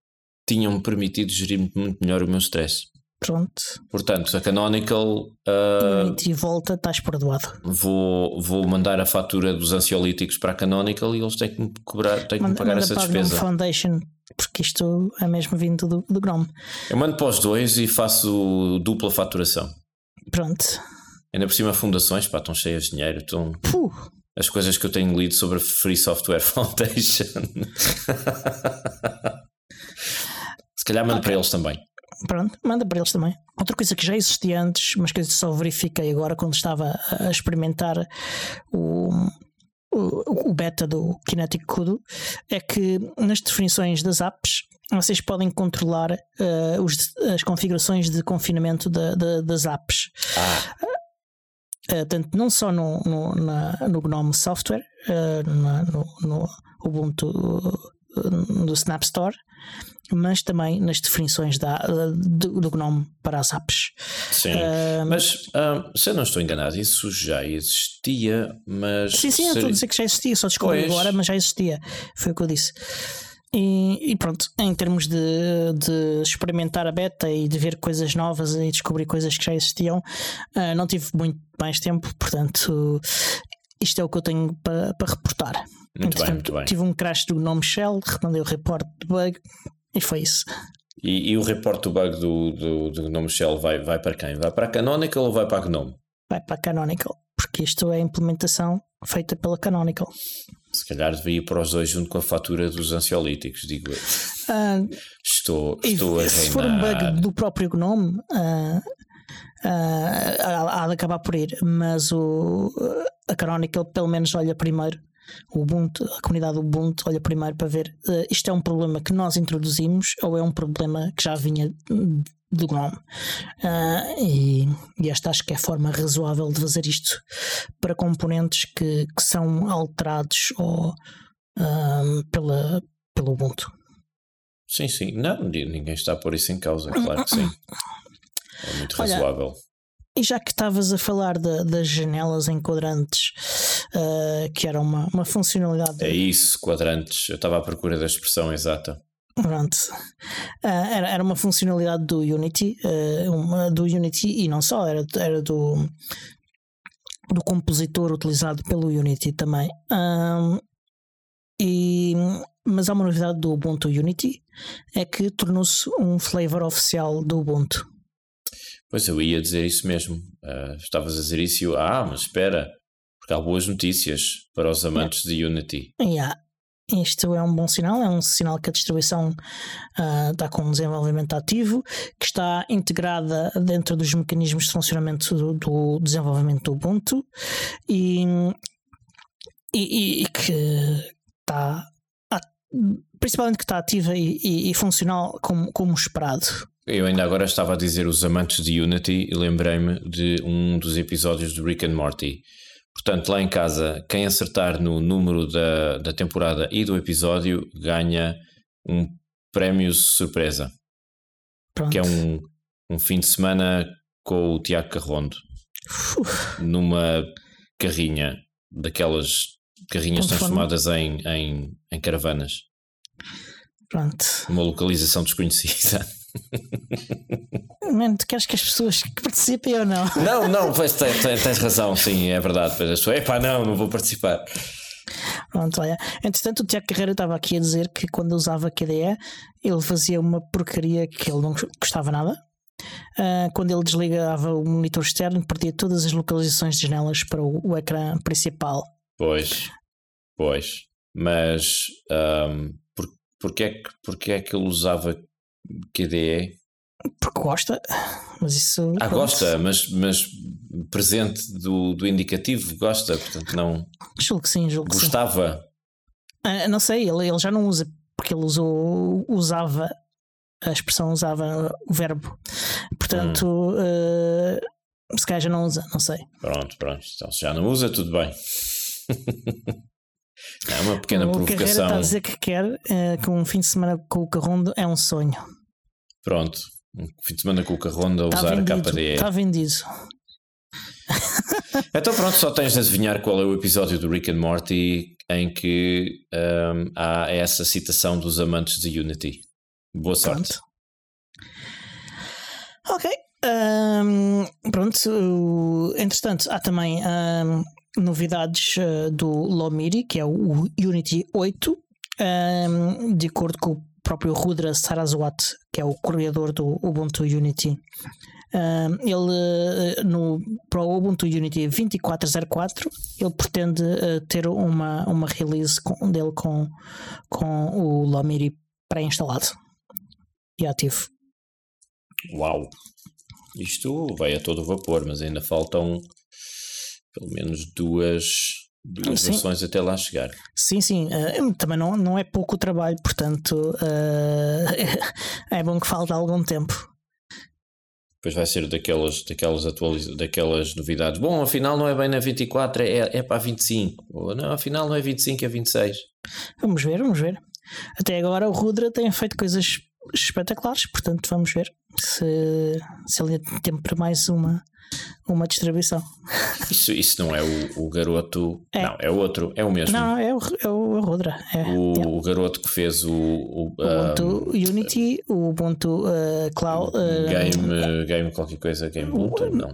tinham-me permitido gerir muito melhor o meu stress. Pronto. Portanto, a Canonical. Uh, e volta, estás perdoado. Vou, vou mandar a fatura dos ansiolíticos para a Canonical e eles têm que me, cobrar, têm que me pagar essa despesa. Foundation, porque isto é mesmo vindo do, do Chrome. Eu mando para os dois e faço dupla faturação. Pronto. Ainda por cima, fundações, pá, estão cheias de dinheiro. Estão... Puh. As coisas que eu tenho lido sobre a Free Software *laughs* Foundation. Se calhar mando okay. para eles também. Pronto, manda para eles também. Outra coisa que já existia antes, mas que eu só verifiquei agora quando estava a experimentar o, o, o beta do Kinetic Kudo, é que nas definições das apps vocês podem controlar uh, os, as configurações de confinamento das apps. Ah. Uh, tanto não só no, no, na, no GNOME Software, na, no, no Ubuntu do Snap Store, mas também nas definições da, do, do GNOME para as apps. Sim, uh, mas uh, se eu não estou enganado, isso já existia, mas. Sim, sim, eu estou a dizer que já existia, só descobri pois. agora, mas já existia. Foi o que eu disse. E, e, pronto, em termos de, de, experimentar a beta e de ver coisas novas e descobrir coisas que já existiam, uh, não tive muito mais tempo, portanto, isto é o que eu tenho para, para reportar. Muito Entretanto, bem, muito bem. tive um crash do Gnome Shell, remandei o report de bug e foi isso. E, e o report do bug do, do, do Gnome Shell vai, vai para quem? Vai para a Canonical ou vai para a Gnome? Vai para a Canonical, porque isto é a implementação feita pela Canonical. Se calhar devia ir para os dois junto com a fatura dos ansiolíticos, digo eu. Uh, estou, estou a reinar. Se for um bug do próprio Gnome, uh, uh, há de acabar por ir, mas o, a Canonical pelo menos olha primeiro o Ubuntu, a comunidade Ubuntu olha primeiro para ver uh, isto é um problema que nós introduzimos ou é um problema que já vinha do GNOME. Uh, e, e, esta acho que é a forma razoável de fazer isto para componentes que, que são alterados ou, uh, pela, pelo Ubuntu. Sim, sim. Não, ninguém está a pôr isso em causa, claro que sim. *coughs* É muito razoável. Olha, e já que estavas a falar de, das janelas em quadrantes, uh, que era uma, uma funcionalidade. É isso, quadrantes. Eu estava à procura da expressão exata. Pronto. Uh, era, era uma funcionalidade do Unity, uh, uma, do Unity e não só, era, era do, do compositor utilizado pelo Unity também. e, mas há uma novidade do Ubuntu Unity, é que tornou-se um flavor oficial do Ubuntu. Pois eu ia dizer isso mesmo. Uh, estavas a dizer isso e eu, ah, mas espera, porque há boas notícias para os amantes yeah. de Unity. Yeah. Isto é um bom sinal, é um sinal que a distribuição uh, está com um desenvolvimento ativo, que está integrada dentro dos mecanismos de funcionamento do, do desenvolvimento do Ubuntu e, e, e que está principalmente que está ativa e, e, e funcional como, como esperado. Eu ainda agora estava a dizer os amantes de Unity e lembrei-me de um dos episódios do Rick and Morty. Portanto, lá em casa, quem acertar no número da, da temporada e do episódio ganha um prémio surpresa. Pronto. Que é um, um fim de semana com o Tiago Carrondo. Uf. Numa carrinha, daquelas carrinhas Ponto transformadas em, em, em caravanas. Pronto. Uma localização desconhecida. Mano, tu queres que as pessoas que *laughs* participem ou não? Não, não, pois tens, tens razão, sim, é verdade. Pois as pessoas, epá, não, não vou participar. Pronto, olha. Entretanto, o Tiago Carreira estava aqui a dizer que quando usava KDE ele fazia uma porcaria que ele não gostava nada. Uh, quando ele desligava o monitor externo, perdia todas as localizações de janelas para o, o ecrã principal. Pois, pois. Mas um, por, porque, é que, porque é que ele usava QDE? Porque gosta, mas isso. Ah, gosta, mas, mas presente do, do indicativo gosta, portanto não. Julgo que sim, julgo Gostava. Sim. Ah, não sei, ele, ele já não usa, porque ele usou, usava, a expressão usava o verbo. Portanto, hum. uh, se calhar já não usa, não sei. Pronto, pronto. Então se já não usa, tudo bem. *laughs* É uma pequena o provocação. O está a dizer que quer uh, que um fim de semana com o Carrondo é um sonho. Pronto, Um fim de semana com o Carronda a Tá usar vendido. a KDE. Está vendido. *laughs* Então pronto, só tens de adivinhar qual é o episódio do Rick and Morty em que hum, há essa citação dos amantes de Unity. Boa sorte. Pronto. Ok. Ahm, pronto. o- Entretanto, há também ahm, novidades ah, do Lomiri, que é o Unity 8. ahm, de acordo com o próprio Rudra Saraswat, que é o criador do Ubuntu Unity. Ahm, ele eh, no para o Ubuntu Unity 2404 ele pretende eh, ter uma, uma release com- dele com, com o Lomiri pré-instalado e ativo. Uau! Isto vai a todo vapor, mas ainda faltam pelo menos duas, duas Sim. versões até lá chegar. Sim, sim, eh, também não, não é pouco trabalho, portanto eh, *laughs* é bom que falte algum tempo. Depois vai ser daquelas, daquelas, atualiza daquelas novidades. Bom, afinal não é bem na 24, é, é para a 25. Ou não, afinal não é 25, é 26. Vamos ver, vamos ver. Até agora o Rudra tem feito coisas espetaculares, portanto vamos ver se, se ele tem tempo para mais uma, uma distribuição. Isso, isso não é o, o garoto. É. Não, é outro, é o mesmo. Não, é o, é o, é o Rudra. É, o, é. o garoto que fez o, o, Ubuntu Unity, o Ubuntu eh, Cloud. eh, game, game qualquer coisa, Game Ubuntu, não.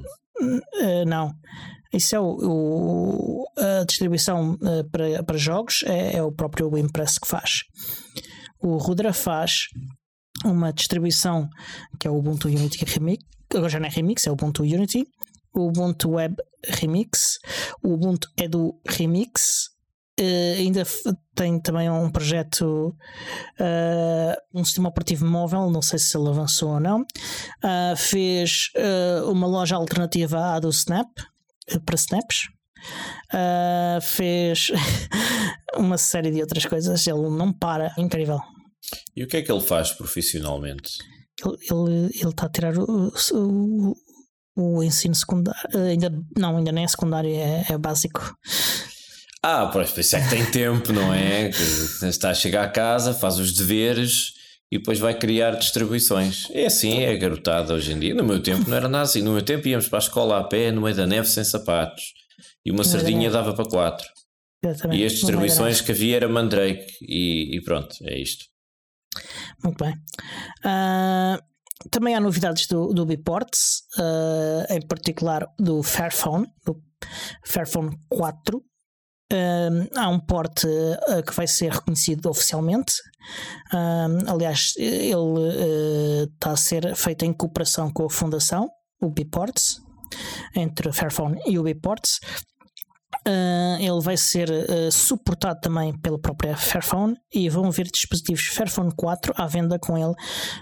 eh, não, isso é o, o- a distribuição eh, para, para jogos, é, é o próprio Impress que faz. O Rudra faz uma distribuição que é o Ubuntu Unity Remix, agora já não é Remix, é o Ubuntu Unity, o Ubuntu Web Remix, o Ubuntu Edu Remix. eh, ainda tem também um projeto, eh, um sistema operativo móvel, não sei se ele avançou ou não. Ah, fez uma loja alternativa à do Snap, para Snaps. Fez *laughs* uma série de outras coisas. Ele não para, incrível. E o que é que ele faz profissionalmente? Ele ele- está a tirar o, o, o ensino secundário. ah, Ainda, não, ainda nem é secundário, é, é básico. Ah, pois, por isso é que tem tempo, não é? Está a chegar a casa, faz os deveres e depois vai criar distribuições. É assim, é garotada hoje em dia. No meu tempo não era nada assim. No meu tempo íamos para a escola a pé, no meio da neve, sem sapatos. E uma sardinha dava para quatro. E as distribuições que havia era Mandrake. E, e pronto, é isto. Muito bem. Ah, também há novidades do, do Biports, ah, em particular do Fairphone, do Fairphone 4. Ah, há um porte ah, que vai ser reconhecido oficialmente. Ah, aliás, ele está a ser feito em cooperação com a Fundação, o Biports, entre o Fairphone e o Biports. Uh, ele vai ser uh, suportado também pela própria Fairphone e vão ver dispositivos Fairphone 4 à venda com ele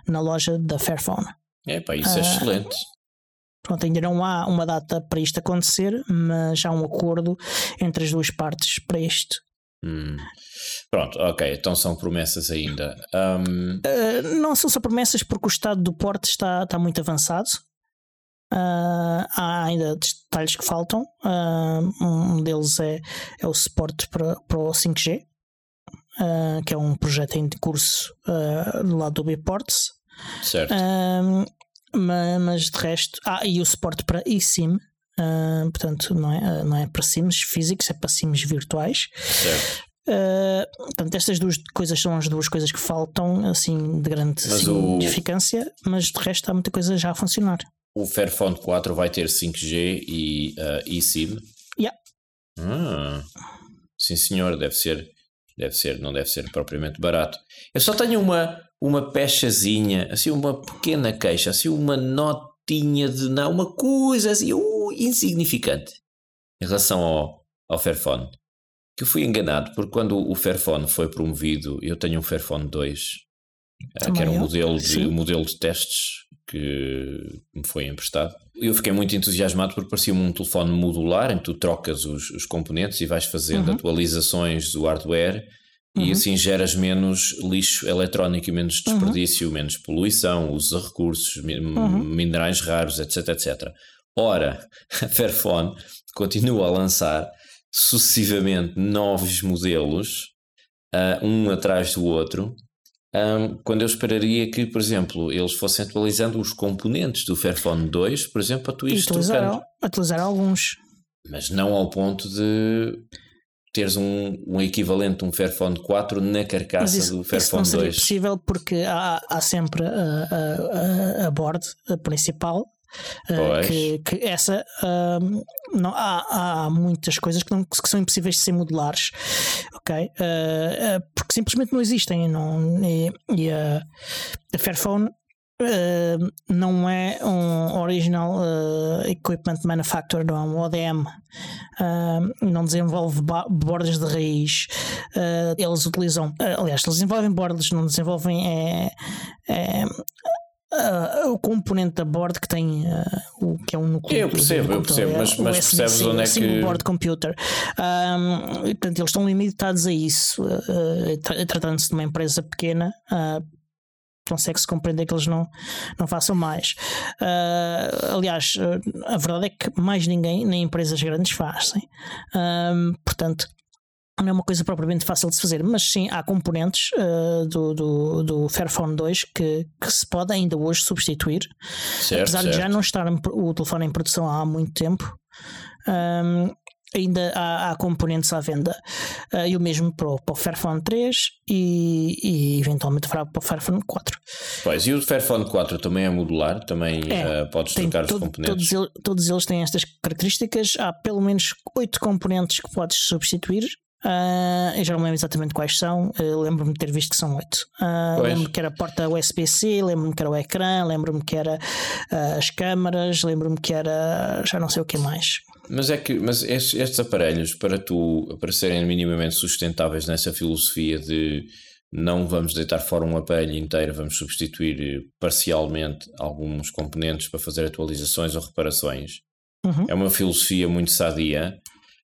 na loja da Fairphone. É pá, isso é Ah. excelente. Pronto, ainda não há uma data para isto acontecer, mas há um acordo entre as duas partes para isto. Hum. Pronto, ok, então são promessas ainda. Uh, não são só promessas porque o estado do porte está, está muito avançado. Uh, há ainda detalhes que faltam. Uh, um deles é, é o suporte para, para o 5G, uh, que é um projeto em curso do lado do Biports. certo. Um, ma- mas de resto, ah, e o suporte para eSIM, portanto, não é, não é para SIMs físicos, é para SIMs virtuais. certo. Uh, portanto, estas duas coisas são as duas coisas que faltam, assim, de grande Mas o- significância, mas de resto há muita coisa já a funcionar. O Fairphone 4 vai ter 5G e uh, eSIM. Yeah. Ah, sim, senhor, deve ser, deve ser, não deve ser propriamente barato. Eu só tenho uma, uma pechazinha, assim, uma pequena queixa, assim, uma notinha de não, uma coisa assim, uh, insignificante em relação ao, ao Fairphone. Que eu fui enganado, porque quando o Fairphone foi promovido, eu tenho um Fairphone 2, ah, que era um Também modelo de, um modelo de testes que me foi emprestado. Eu fiquei muito entusiasmado porque parecia-me um telefone modular em que tu trocas os, os componentes e vais fazendo Uhum. atualizações do hardware e Uhum. assim geras menos lixo eletrónico e menos Uhum. desperdício, menos poluição, uso de recursos, Uhum. minerais raros, etc, etc. Ora, *laughs* a Fairphone continua a lançar sucessivamente novos modelos, ah, um atrás do outro, um, quando eu esperaria que, por exemplo, eles fossem atualizando os componentes do Fairphone 2, por exemplo, para tu ires trocando. Atualizar alguns. Mas não ao ponto de teres um, um equivalente de um Fairphone 4 na carcaça isso, do Fairphone isso não 2. É possível porque há, há sempre a, a, a, a board a principal Uh, que, que, essa uh, não, há, há muitas coisas que, não, que são impossíveis de ser modulares, ok? Uh, porque simplesmente não existem. Não, e, e a Fairphone Uh, não é um Original uh, Equipment Manufacturer, não é um ODM, uh, não desenvolve bordas de raiz. eles utilizam, aliás, eles desenvolvem bordas, não desenvolvem é, é Uh, o componente da board que tem uh, o que é um núcleo. Eu percebo, eu percebo, é mas, mas percebes onde é que. board computer. Um, portanto, eles estão limitados a isso. Uh, Tratando-se de uma empresa pequena, consegue-se compreender que eles não, não façam mais. Uh, aliás, a verdade é que mais ninguém, nem empresas grandes, fazem. Uh, portanto, não é uma coisa propriamente fácil de se fazer, mas sim há componentes uh, do, do, do Fairphone 2 que, que se pode ainda hoje substituir, certo, apesar certo. de já não estar o telefone em produção há muito tempo. Um, ainda há, há, componentes à venda. Uh, e o mesmo para o, para o Fairphone 3 e, e eventualmente para o Fairphone 4. Pois, e o Fairphone 4 também é modular, também é, uh, podes trocar todo, os componentes. Todos, todos eles têm estas características. Há pelo menos 8 componentes que podes substituir Uh, eu já não lembro exatamente quais são, uh, lembro-me de ter visto que são oito. Uh, lembro-me que era a porta USB-C, lembro-me que era o ecrã, lembro-me que era as câmaras, lembro-me que era já não sei o que mais. Mas é que mas estes, estes aparelhos, para tu para serem minimamente sustentáveis nessa filosofia de não vamos deitar fora um aparelho inteiro, vamos substituir parcialmente alguns componentes para fazer atualizações ou reparações. Uhum. É uma filosofia muito sadia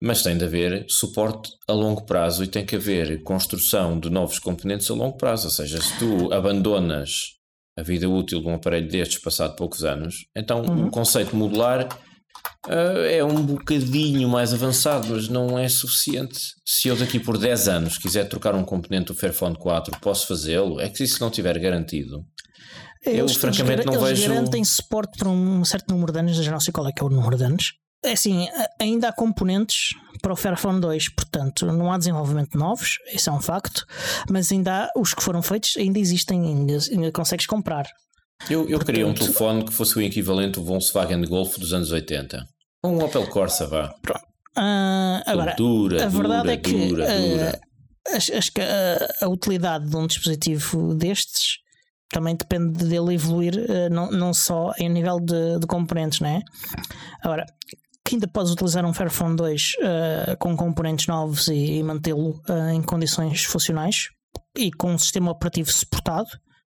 mas tem de haver suporte a longo prazo e tem que haver construção de novos componentes a longo prazo. Ou seja, se tu abandonas a vida útil de um aparelho destes passado poucos anos, então uhum. o conceito modular uh, é um bocadinho mais avançado, mas não é suficiente. Se eu daqui por 10 anos quiser trocar um componente do Fairphone 4, posso fazê-lo? É que se isso não estiver garantido. Eles, eu francamente não eles vejo. Eles garantem suporte para um certo número de anos, já não sei qual é que é o número de anos. É assim, ainda há componentes para o Fairphone 2, portanto, não há desenvolvimento novos, isso é um facto, mas ainda há, os que foram feitos ainda existem, ainda, ainda consegues comprar. Eu, eu portanto, queria um telefone que fosse o equivalente do Volkswagen Golf dos anos 80. Um Opel Corsa, vá. Pronto. Uh, agora, dura, a verdade dura, é que dura, dura. Uh, acho, que a, a, utilidade de um dispositivo destes também depende dele evoluir, uh, não, não só em nível de, de componentes, não é? Agora, que ainda podes utilizar um Fairphone 2 uh, com componentes novos e, e mantê-lo uh, em condições funcionais e com um sistema operativo suportado,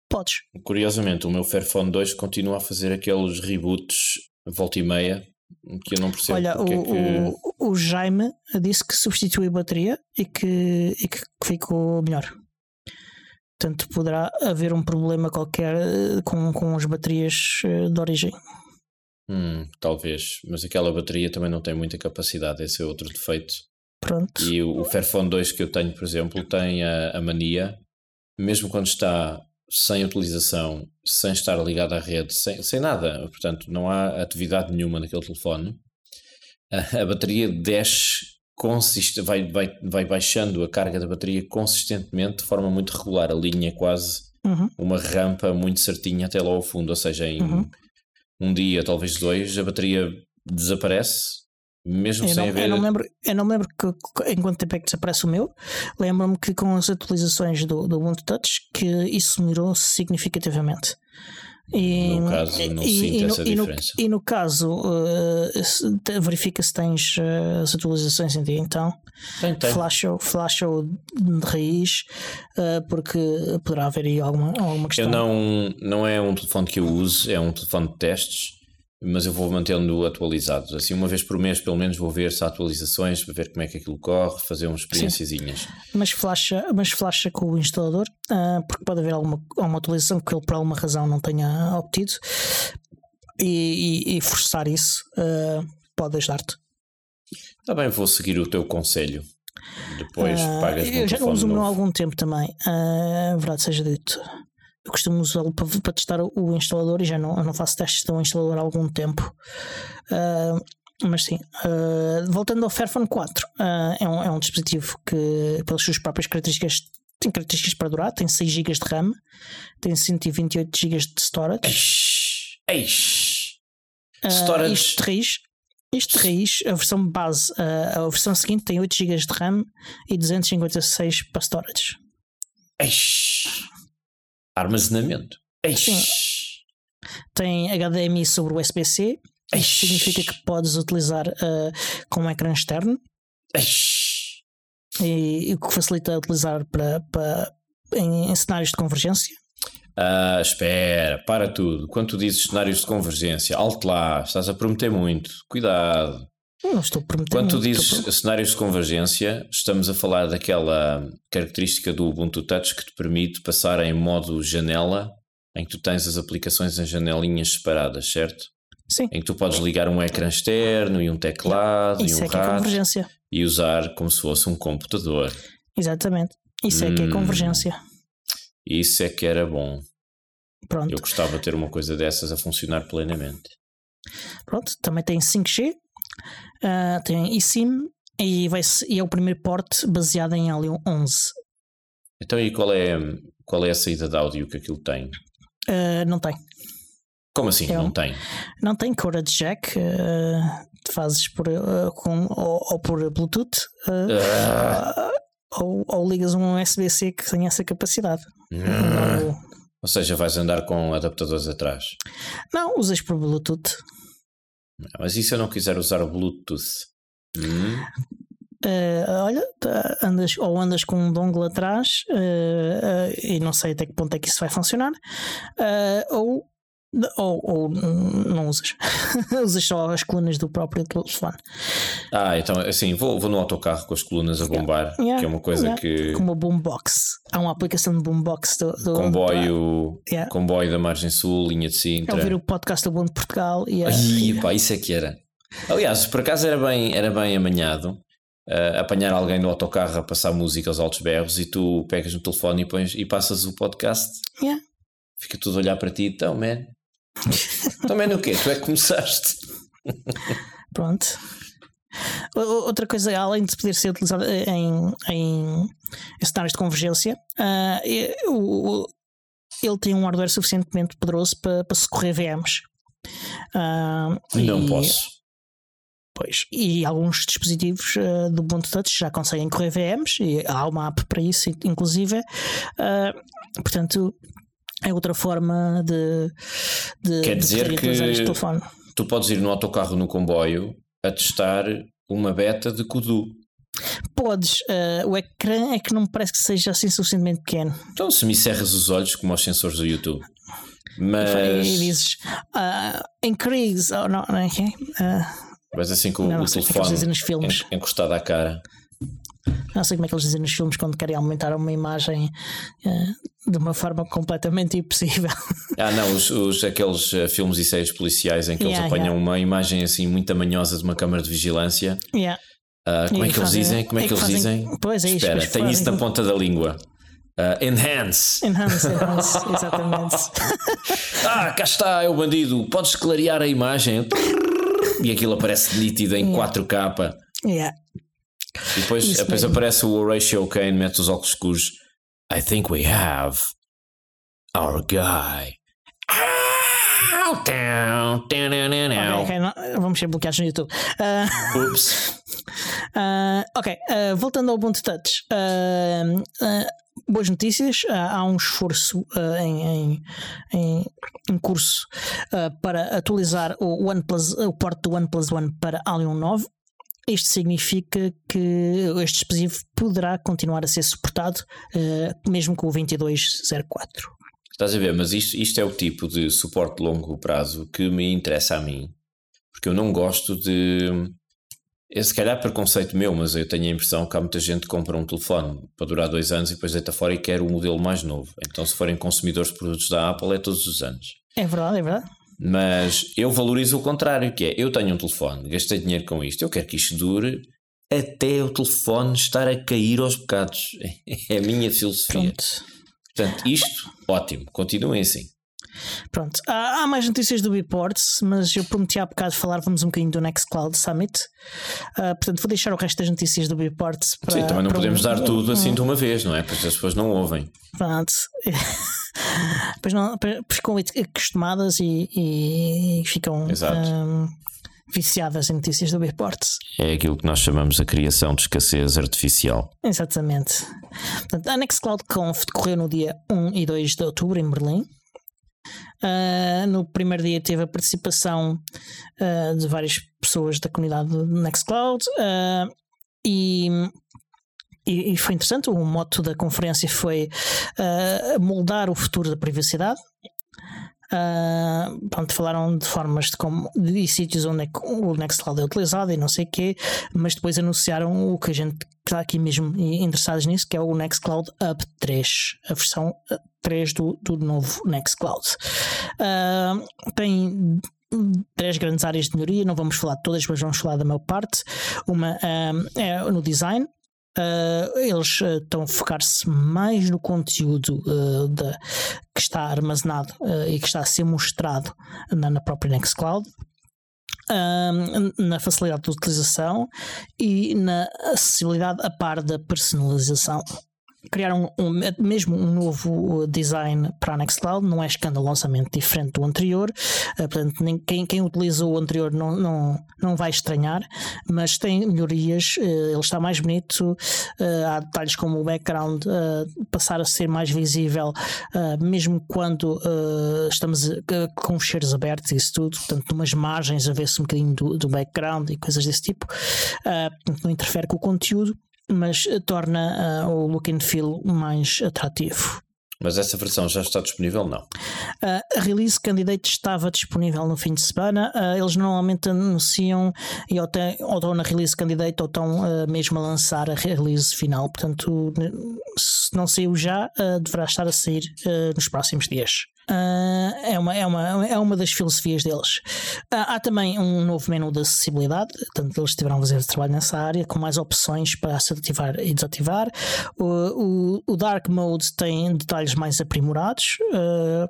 podes. Curiosamente, o meu Fairphone 2 continua a fazer aqueles reboots volta e meia que eu não percebo. Olha, o, é que... o, o, Jaime disse que substituiu a bateria e que, e que ficou melhor. Portanto, poderá haver um problema qualquer eh, com, com as baterias de origem. Hum, talvez, mas aquela bateria também não tem muita capacidade, esse é outro defeito. Pronto. E o, o Fairphone 2 que eu tenho, por exemplo, tem a, a mania, mesmo quando está sem utilização, sem estar ligado à rede, sem, sem nada, portanto, não há atividade nenhuma naquele telefone, a, a bateria desce, consiste, vai, vai, vai baixando a carga da bateria consistentemente, de forma muito regular. A linha é quase uhum. uma rampa muito certinha até lá ao fundo, ou seja, em. Uhum um dia, talvez dois, a bateria desaparece, mesmo eu sem não, haver. Eu não, lembro, eu não lembro que, em quanto tempo é que desaparece o meu. Lembro-me que com as atualizações do, do Ubuntu Touch que isso melhorou significativamente. E, no caso, não e, e, essa e diferença. No, e no caso, uh, verifica se tens uh, as atualizações em dia, então. Tem, tem. Flasha, flasha de raiz, uh, porque poderá haver aí alguma, alguma questão. Eu não, não é um telefone que eu uso, é um telefone de testes mas eu vou mantendo atualizados. Assim, uma vez por mês, pelo menos, vou ver se há atualizações, para ver como é que aquilo corre, fazer umas experiênciazinhas. Mas flasha, mas flasha com o instalador, uh, porque pode haver alguma, alguma atualização que ele, por alguma razão, não tenha obtido, e, e, e forçar isso uh, pode ajudar-te. Está bem, vou seguir o teu conselho. Depois Ah, pagas eu já uso há algum tempo também, ah, verdade seja dito. Eu costumo usá-lo para, para testar o, instalador e já não, não faço testes do instalador há algum tempo. Ah, mas sim, ah, voltando ao Fairphone 4, ah, é, um, é um dispositivo que, pelas suas próprias características, tem características para durar: tem 6 GB de RAM, tem 128 GB de storage. Eish, eish. Storage. Isto de raiz, isto de raiz, a versão base, ah, a versão seguinte tem 8 GB de RAM e 256 para storage. Eish. Armazenamento. Eish. Tem HDMI sobre USB-C. Eish. significa que podes utilizar ah, com um ecrã externo Eish. e, e o que facilita utilizar para, para- em, em cenários de convergência. Ah, espera, para tudo. Quando tu dizes cenários de convergência, alto lá, estás a prometer muito. Cuidado. Não estou a prometer. Quando tu dizes cenários de convergência, estamos a falar daquela característica do Ubuntu Touch que te permite passar em modo janela, em que tu tens as aplicações em janelinhas separadas, certo? Sim, Em que tu podes ligar um ecrã externo e um teclado e isso um é que é rato convergência. e usar como se fosse um computador. Exatamente. Isso é que é Hum. convergência. Isso é que era bom. Pronto. Eu gostava de ter uma coisa dessas a funcionar plenamente. Pronto, também tem 5G, ah, tem eSIM e, vai e é o primeiro porte baseado em Helium 11. Então, e qual é, qual é a saída de áudio que aquilo tem? Ah, não tem. Como assim? É Não tem? Não tem Cora Jack, ah, fazes por, ah, com, ou, ou por Bluetooth, ou, ou ligas um USB-C que tenha essa capacidade. Ou seja, vais andar com adaptadores atrás. não, usas por Bluetooth. Mas e se eu não quiser usar o Bluetooth? Hum? Ah, olha, tá, andas, ou andas com um dongle atrás ah, ah, e não sei até que ponto é que isso vai funcionar, ou, ou, ou não usas. *laughs* usas só as colunas do próprio telefone. Ah, então assim, vou, vou no autocarro com as colunas a bombar, Yeah, que é uma coisa yeah. que. Como o Boombox. Há uma aplicação de Boombox do, do Comboio, Yeah. comboio da Margem Sul, linha de É Sintra. ouvir o podcast do Bom de Portugal e, a- Ai, pá, isso é que era. Aliás, por acaso era bem, era bem amanhado uh, apanhar alguém no autocarro a passar música aos altos berros e tu pegas no telefone e, pões, e passas o podcast. Yeah. Fica tudo a olhar para ti, então, man. Então, man, o quê? Tu é que começaste. Pronto. Outra coisa, além de poder ser utilizado em, em, em cenários de convergência, o- ele tem um hardware suficientemente poderoso para, para socorrer VMs. Ah, Não e- posso. Pois, e alguns dispositivos ah, do Ubuntu Touch já conseguem correr VMs e há uma app para isso, inclusive. Portanto, é outra forma de, de, Quer de dizer poder que- este telefone. Tu podes ir no autocarro no comboio a testar uma beta de Kudu. Podes, ah, o ecrã é que não me parece que seja assim suficientemente pequeno. Então, se me cerras os olhos, como aos sensores do YouTube. E Mas, dizes ah, increase, oh, não, não é? Ah, mas assim com não, o não como é telefone encostado à cara. Não sei como é que eles dizem nos filmes quando querem aumentar uma imagem ah, de uma forma completamente impossível. *laughs* Ah, não, os, os- aqueles eh, filmes e séries policiais em que Yeah, eles apanham yeah. uma imagem assim muito manhosa de uma câmara de vigilância. Yeah. Ah, como E é que eles fazem- dizem? Como é que, eles fazem- dizem? Pois é isso. Espera, tem isso na ponta da língua. Ah, enhance. Enhance, enhance, *laughs* exatamente. Ah, cá está, é o bandido. Podes clarear a imagem. *laughs* E aquilo aparece nítido em 4K. Yeah. E depois, Isso depois mesmo. aparece o Horatio Kane, mete os óculos escuros. I think we have our guy. Ow, down, down, down, down, down. Ok, ok, não- vamos ser bloqueados no YouTube. Ah, Ups. *laughs* ah, ok, ah, voltando ao Ubuntu Touch. Ah, ah, boas notícias. Há um esforço em, em, em, curso para atualizar o, OnePlus, o porte do OnePlus One para Alien 9. Isto significa que este dispositivo poderá continuar a ser suportado ah, mesmo com o 2204. Estás a ver, mas isto, isto é o tipo de suporte de longo prazo que me interessa a mim. Porque eu não gosto de. É se calhar preconceito meu, mas eu tenho a impressão que há muita gente que compra um telefone para durar dois anos e depois deita fora e quer o modelo mais novo. Então, se forem consumidores de produtos da Apple, é todos os anos. É verdade, é verdade. Mas eu valorizo o contrário, que é eu tenho um telefone, gastei dinheiro com isto, eu quero que isto dure até o telefone estar a cair aos bocados. *laughs* É a minha filosofia. Pronto. Portanto, isto, ótimo, continuem assim. Pronto, há, há, mais notícias do Reports, mas eu prometi há bocado falávamos um bocadinho do Nextcloud Summit. Uh, portanto, vou deixar o resto das notícias do Reports para. Sim, também não podemos um, dar tudo assim de uma vez, não é? Porque as pessoas não ouvem. Pronto. *laughs* pois não, pois ficam acostumadas e, e ficam. Um, viciadas em notícias do Reports. É aquilo que nós chamamos a criação de escassez artificial. Exatamente. Portanto, a Nextcloud Conf decorreu no dia 1 e 2 de outubro em Berlim. Uh, no primeiro dia teve a participação uh, de várias pessoas da comunidade do Nextcloud uh, e, e, foi interessante. O moto da conferência foi moldar o futuro da privacidade. Uh, pronto, falaram de formas de como de sítios onde é o Nextcloud é utilizado e não sei o quê, mas depois anunciaram o que a gente está aqui mesmo interessados nisso, que é o Nextcloud Up 3, a versão 3 do, do novo Nextcloud. Uh, tem três grandes áreas de melhoria, não vamos falar de todas, mas vamos falar da maior parte. Uma é no design, Uh, eles uh, estão a focar-se mais no conteúdo uh, de, que está armazenado e que está a ser mostrado na, na própria Nextcloud. na facilidade de utilização e na acessibilidade a par da personalização criaram um, mesmo um novo uh, design para a Nextcloud, não é escandalosamente diferente do anterior, uh, portanto, nem, quem, quem utilizou o anterior não, não, não vai estranhar, mas tem melhorias, uh, ele está mais bonito, há detalhes como o background passar a ser mais visível, mesmo quando estamos com os cheiros abertos e isso tudo, portanto, umas margens a ver-se um bocadinho do, do background e coisas desse tipo, não interfere com o conteúdo mas torna uh, o look and feel mais atrativo. Mas essa versão já está disponível? Não. Uh, a release candidate estava disponível no fim de semana. Uh, eles normalmente anunciam e ou, tem, ou estão na release candidate ou estão uh, mesmo a lançar a release final. Portanto, se não saiu já, deverá estar a sair nos próximos dias. Uh, é, uma, é, uma, é uma das filosofias deles. Uh, há também um novo menu de acessibilidade, portanto, eles tiveram fazer trabalho nessa área, com mais opções para se ativar e desativar. O, o, o Dark Mode tem detalhes mais aprimorados. Uh,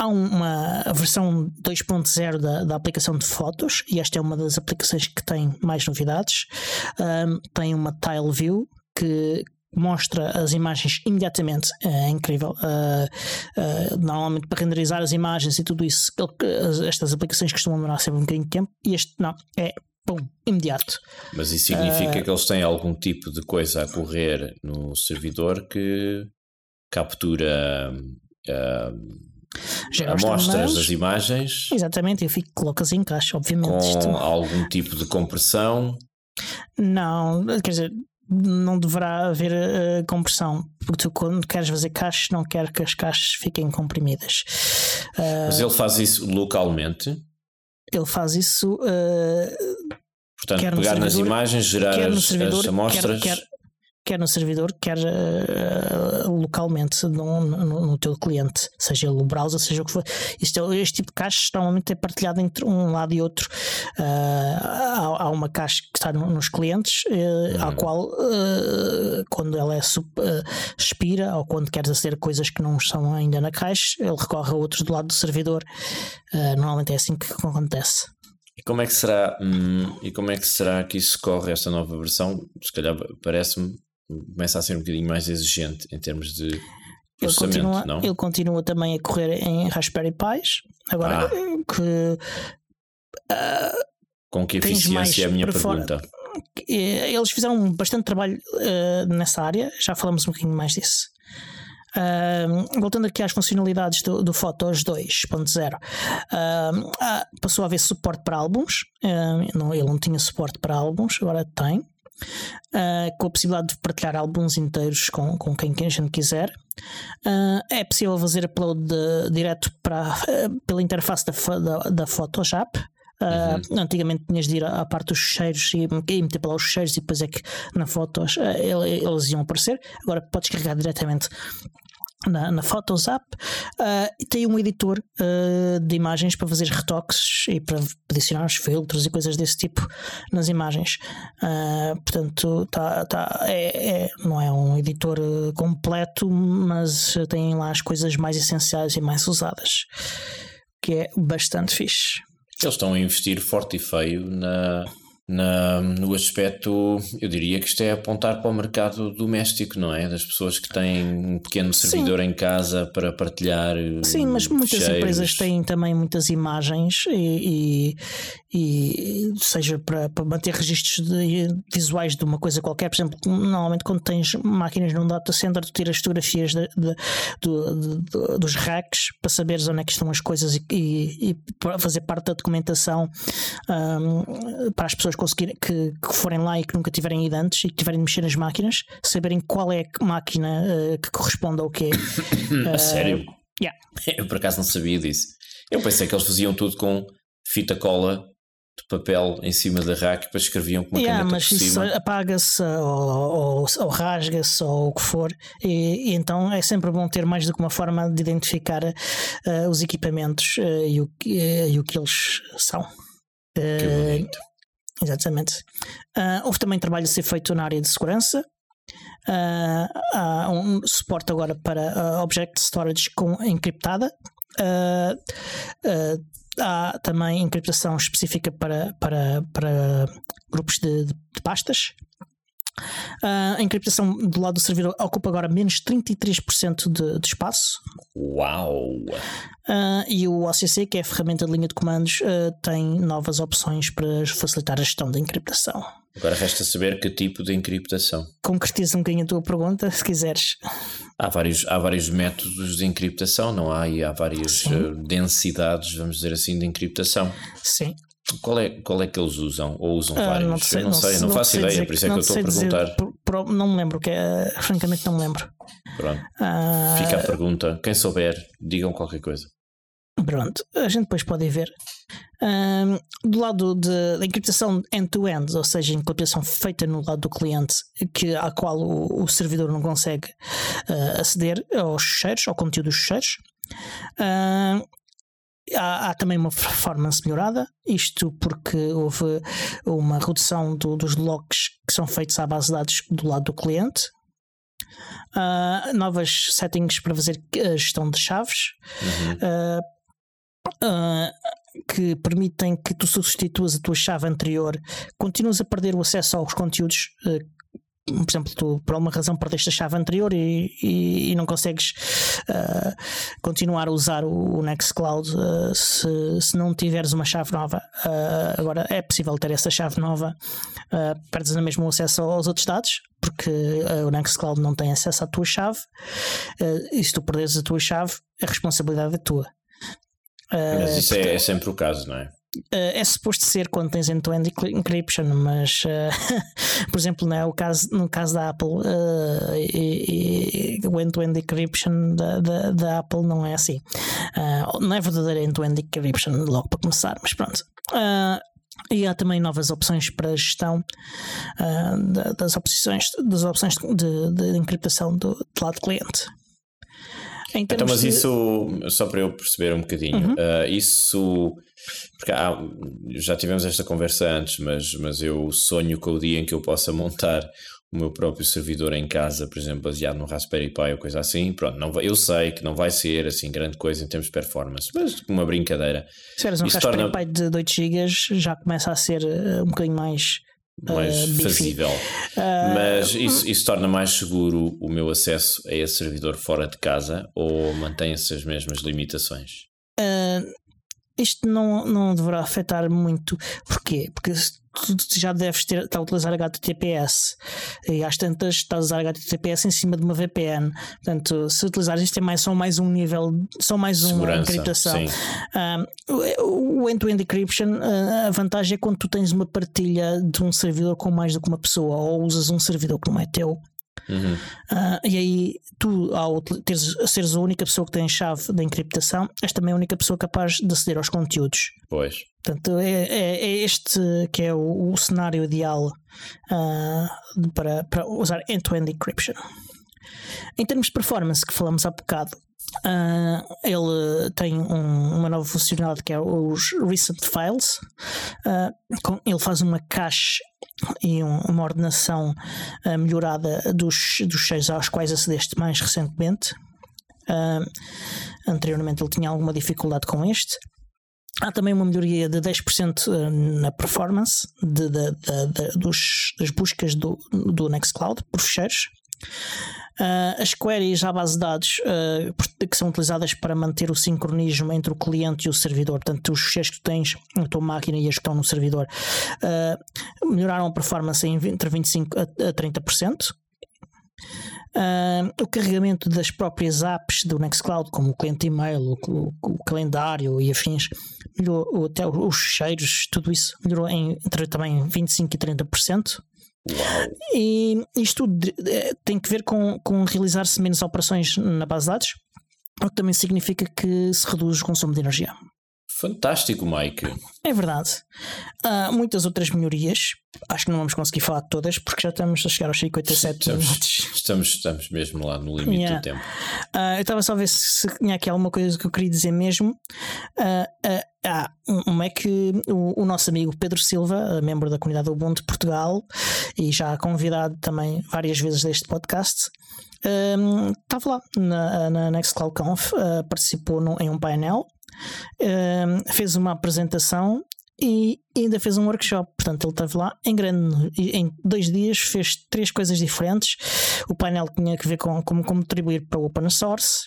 há uma versão 2.0 da, da aplicação de fotos, e esta é uma das aplicações que tem mais novidades. tem uma Tile View que, mostra as imagens imediatamente. É incrível. Uh, uh, normalmente, para renderizar as imagens e tudo isso, estas aplicações costumam demorar sempre um bocadinho de tempo. E este não, é pum, imediato. Mas isso significa uh, que eles têm algum tipo de coisa a correr no servidor que captura. amostras das imagens exatamente, e fico, colocas em caixa, obviamente. Com isto. algum tipo de compressão não, quer dizer, não deverá haver uh, compressão, porque tu, quando queres fazer caixas, não quer que as caixas fiquem comprimidas. Uh, Mas ele faz isso localmente? Ele faz isso. Uh, Portanto, pegar nas imagens, gerar as, servidor, as amostras. Quer, quer, quer no servidor, quer uh, localmente no, no, no, teu cliente, seja ele o browser, seja o que for. É, este tipo de caixas normalmente é partilhado entre um lado e outro. Uh, há, há, uma caixa que está no, nos clientes, uh, à qual, quando ela é expira ou quando queres aceder coisas que não estão ainda na caixa, ele recorre a outros do lado do servidor. normalmente é assim que acontece. E como é que será hum, e como é que será que isso corre esta nova versão? Se calhar parece-me começa a ser um bocadinho mais exigente em termos de ele continua, não? ele continua também a correr em Raspberry Pis. Agora ah. que uh, com que eficiência é a minha pergunta? Eles fizeram bastante trabalho uh, nessa área, já falamos um bocadinho mais disso. Uh, voltando aqui às funcionalidades do, do Photos 2.0, uh, passou a haver suporte para álbuns. Uh, não, ele não tinha suporte para álbuns, agora tem. Uh, com a possibilidade de partilhar álbuns inteiros com, com quem, quem a gente quiser. Uh, é possível fazer upload de, direto para, uh, pela interface da, da, da Photoshop. Uhum. Antigamente tinhas de ir à, à parte dos cheiros e, e, meter para lá os cheiros e depois é que na fotos eles iam aparecer. Agora podes carregar diretamente na, na Photos app uh, tem um editor uh, de imagens para fazer retoques e para adicionar os filtros e coisas desse tipo nas imagens. Uh, portanto, tá, tá, é, é, não é um editor completo, mas tem lá as coisas mais essenciais e mais usadas, que é bastante fixe. Eles estão a investir forte e feio na, na, no aspecto, eu diria que isto é apontar para o mercado doméstico, não é? Das pessoas que têm um pequeno servidor Sim. em casa para partilhar. Sim, mas muitas cheiros. empresas têm também muitas imagens e, e, e seja para, para manter registros de, visuais de uma coisa qualquer, por exemplo, normalmente quando tens máquinas num data center, tu tiras fotografias de, de, de, dos racks para saberes onde é que estão as coisas e, e para fazer parte da documentação um, para as pessoas pessoas conseguirem que, que, forem lá e que nunca tiverem ido antes e que tiverem de mexer nas máquinas, saberem qual é a máquina uh, que corresponde ao quê. *coughs* a sério? Yeah. Eu por acaso não sabia disso. Eu pensei que eles faziam tudo com fita cola de papel em cima da rack para escreviam com uma yeah, caneta mas por isso apaga-se ou, ou, ou rasga-se ou o que for e, e, então é sempre bom ter mais do que uma forma de identificar uh, os equipamentos uh, e, o, e o que eles são. Que bonito. Exatamente. Uh, houve também trabalho a ser feito na área de segurança. Uh, há um suporte agora para uh, Object Storage com encriptada. há também encriptação específica para, para, para grupos de, de pastas. Uh, a encriptação do lado do servidor ocupa agora menos 33% de, de espaço. Uau! Uh, e o OCC, que é a ferramenta de linha de comandos, uh, tem novas opções para facilitar a gestão da encriptação. Agora resta saber que tipo de encriptação. Concretiza um bocadinho a tua pergunta, se quiseres. Há vários, há vários métodos de encriptação, não há? E há várias densidades, vamos dizer assim, de encriptação. Sim. Qual é, qual é que eles usam? Ou usam ah, vários? Não sei, eu não, não sei, não, não faço ideia, por isso é que eu estou a perguntar. Dizer, por, não me lembro, que é, francamente não me lembro. Pronto. Ah, Fica a pergunta. Quem souber, digam qualquer coisa. Pronto, a gente depois pode ver. Um, do lado da encriptação end-to-end, ou seja, encriptação feita no lado do cliente, que, à qual o, o servidor não consegue uh, aceder aos cheiros, ao conteúdo dos cheiros. Uh, Há, há, também uma performance melhorada, isto porque houve uma redução do, dos locks que são feitos à base de dados do lado do cliente. Uh, novas settings para fazer a gestão de chaves uhum. uh, uh, que permitem que tu substituas a tua chave anterior, continuas a perder o acesso aos conteúdos por exemplo, tu por alguma razão perdeste a chave anterior e, e, e não consegues uh, continuar a usar o, o Nextcloud uh, se, se não tiveres uma chave nova. Uh, agora é possível ter essa chave nova, perdes na mesma acesso aos outros dados, porque o Nextcloud não tem acesso à tua chave, e se tu perderes a tua chave, a responsabilidade é tua. Mas isso é, é sempre o caso, não é? Uh, é suposto ser quando tens end-to-end encryption, mas uh, *laughs* por exemplo, não é o caso, no caso da Apple, uh, e, e, o end-to-end encryption da, da, da, Apple não é assim. não é verdadeiro end-to-end encryption logo para começar, mas pronto. e há também novas opções para gestão das opções, das opções de, de encriptação do, do lado cliente. Então, mas de... isso, só para eu perceber um bocadinho, uhum. uh, isso. Porque há, já tivemos esta conversa antes, mas, mas eu sonho com o dia em que eu possa montar o meu próprio servidor em casa, por exemplo, baseado no Raspberry Pi ou coisa assim. Pronto, não, eu sei que não vai ser assim grande coisa em termos de performance, mas uma brincadeira. Se eres um Raspberry torna... Pi de 2 GB, já começa a ser eh, um bocadinho mais mais uh, fazível. Uh, Mas isso, isso torna mais seguro o meu acesso a esse servidor fora de casa ou mantém-se as mesmas limitações? Uh, isto não, não deverá afetar muito. Porquê? Porque tu já deves ter, estar a utilizar HTTPS e às tantas estás a usar HTTPS em cima de uma VPN. Portanto, se utilizares isto é mais, só mais um nível, só mais uma encriptação. Um, o end-to-end encryption, a vantagem é quando tu tens uma partilha de um servidor com mais do que uma pessoa ou usas um servidor que não é teu Uhum. Uh, e aí, tu, ao teres, seres a única pessoa que tem chave da encriptação, és também a única pessoa capaz de aceder aos conteúdos. Pois. Portanto, é, é, é este que é o, o cenário ideal uh, para, para usar end-to-end encryption. Em termos de performance, que falamos há bocado, Uh, ele tem um, uma nova funcionalidade que é os Recent Files. Uh, com, ele faz uma cache e um, uma ordenação uh, melhorada dos, dos cheios aos quais acedeste mais recentemente. anteriormente ele tinha alguma dificuldade com este. Há também uma melhoria de 10% na performance de, de, de, dos, das buscas do, do Nextcloud por fecheiros. Uh, as queries à base de dados uh, que são utilizadas para manter o sincronismo entre o cliente e o servidor, portanto, os ficheiros que tu tens na tua máquina e as que estão no servidor, uh, melhoraram a performance entre 25% a, a 30%. Uh, o carregamento das próprias apps do Nextcloud, como o cliente e-mail, o, o, o calendário e afins, melhorou até os cheiros, tudo isso melhorou em, entre também 25% e 30%. E isto eh, tem que ver com, com realizar-se menos operações na base de dados, o que também significa que se reduz o consumo de energia. Fantástico, Mike. É verdade. Há muitas outras melhorias. Acho que não vamos conseguir falar de todas porque já estamos a chegar aos 57 estamos, minutos. Estamos, estamos mesmo lá no limite Yeah. do tempo. Uh, eu estava só a ver se tinha aqui alguma coisa que eu queria dizer mesmo. Uh, uh, ah, um é que o, o nosso amigo Pedro Silva, membro da comunidade Ubuntu de Portugal e já convidado também várias vezes deste podcast, um, estava lá na, na Nextcloud Conf, participou num- em um painel, um, fez uma apresentação e ainda fez um workshop. Portanto, ele esteve lá em grande. Em dois dias fez três coisas diferentes. O painel tinha a ver com como contribuir para o open source.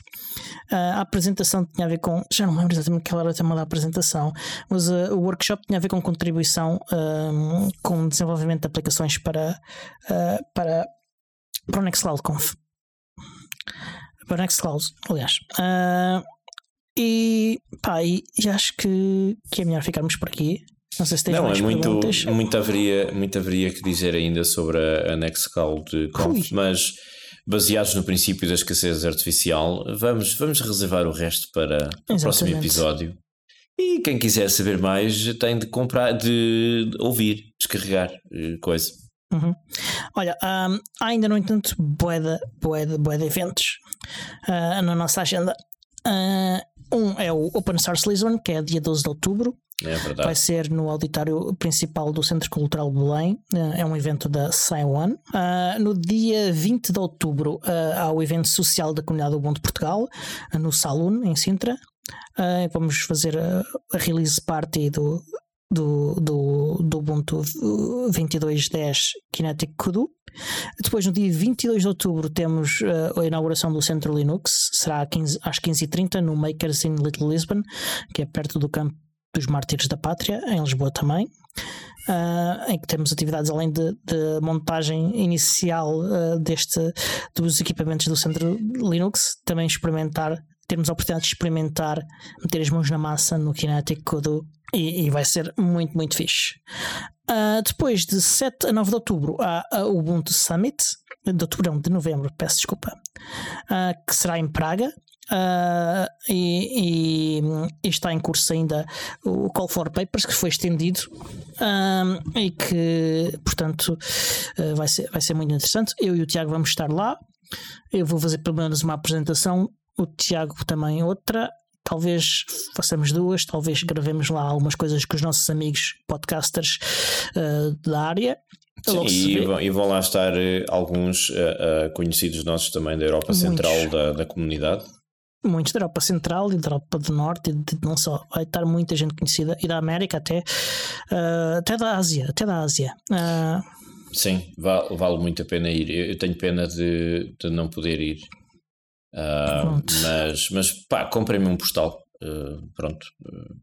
Ah, a apresentação tinha a ver com. Já não lembro exatamente qual era o tema da apresentação, mas ah, o workshop tinha a ver com contribuição ahm, com desenvolvimento de aplicações para, ah, para, para o Nextcloud Conf. Para o Nextcloud, aliás. Ah, e pá, e, acho que, que é melhor ficarmos por aqui. Não sei se tens Não, mais é muito, perguntas. muito, haveria, muito haveria que dizer ainda sobre a, a Nextcloud Conf, mas baseados no princípio da escassez artificial, vamos, vamos reservar o resto para o próximo Exatamente. episódio. E quem quiser saber mais tem de comprar, de ouvir, descarregar eh, coisa. Uhum. Olha, ahm, há ainda, no entanto, boeda, boeda, boeda eventos ah, na nossa agenda. Ah, um é o Open Source Lisbon, que é dia 12 de outubro. É verdade. Vai ser no auditório principal do Centro Cultural de Belém. Eh, É um evento da Saiwan. Ah, no dia 20 de outubro ah, há o evento social da comunidade Ubuntu de Portugal, ah, no Saloon, em Sintra. Ah, vamos fazer a, a release party do, do, do, do Ubuntu 2210 Kinetic Kudu. Depois, no dia 22 de outubro, temos ah, a inauguração do Centro Linux. Será às 15 às 15h30 no Makers in Little Lisbon, que é perto do campo dos Mártires da Pátria, em Lisboa também. ah, em que temos atividades além de, de montagem inicial ah, deste dos equipamentos do centro Linux, também experimentar, termos a oportunidade de experimentar, meter as mãos na massa no Kinetic Kudu e, e vai ser muito, muito fixe. Ah, depois de 7 a 9 de outubro há a Ubuntu Summit, de outubro, não, de novembro, peço desculpa, ah, que será em Praga. Ah, e, e- e está em curso ainda o Call for Papers que foi estendido ah, e que portanto vai, ser, vai ser muito interessante. Eu e o Tiago vamos estar lá. Eu vou fazer pelo menos uma apresentação, o Tiago também outra. Talvez façamos duas, talvez gravemos lá algumas coisas com os nossos amigos podcasters ah, da área. Sim, e, vão, e vão lá estar eh, alguns eh, eh, conhecidos nossos também da Europa Muitos. Central da, da comunidade. muitos da Europa Central e da Europa do Norte, e de, não só, vai estar muita gente conhecida, e da América até, ah, até da Ásia, até da Ásia. Ah, Sim, vale, vale muito a pena ir. Eu, eu tenho pena de, de não poder ir. Pronto. mas, mas pá, comprem-me um postal. Ah, pronto. Ah,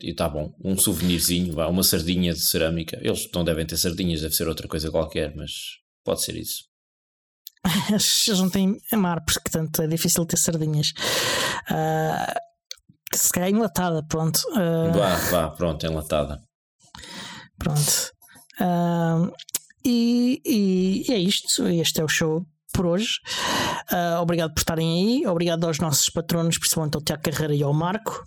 e está bom. Um souvenirzinho, vá, uma sardinha de cerâmica. Eles não devem ter sardinhas, deve ser outra coisa qualquer, mas pode ser isso. *laughs* eles não têm mar, portanto é difícil ter sardinhas. Ah, se calhar enlatada, pronto. Ah, Vá, vá, pronto, enlatada. Pronto. Ah, e, e- e é isto. Este é o show por hoje. Ah, obrigado por estarem aí. Obrigado aos nossos patronos, principalmente ao Tiago Carreira e ao Marco.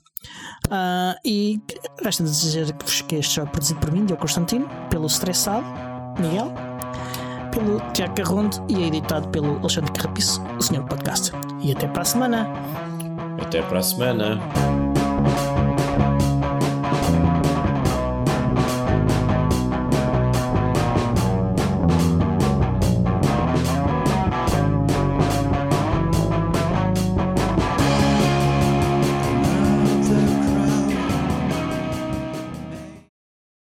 Ah, e resta dizer que este é produzido por mim, Diogo Constantino, pelo Estressado, Miguel, pelo Tiago Carrondo e é editado pelo Alexandre Carrapiço, o Senhor Podcast. E até para a semana. Até para a semana.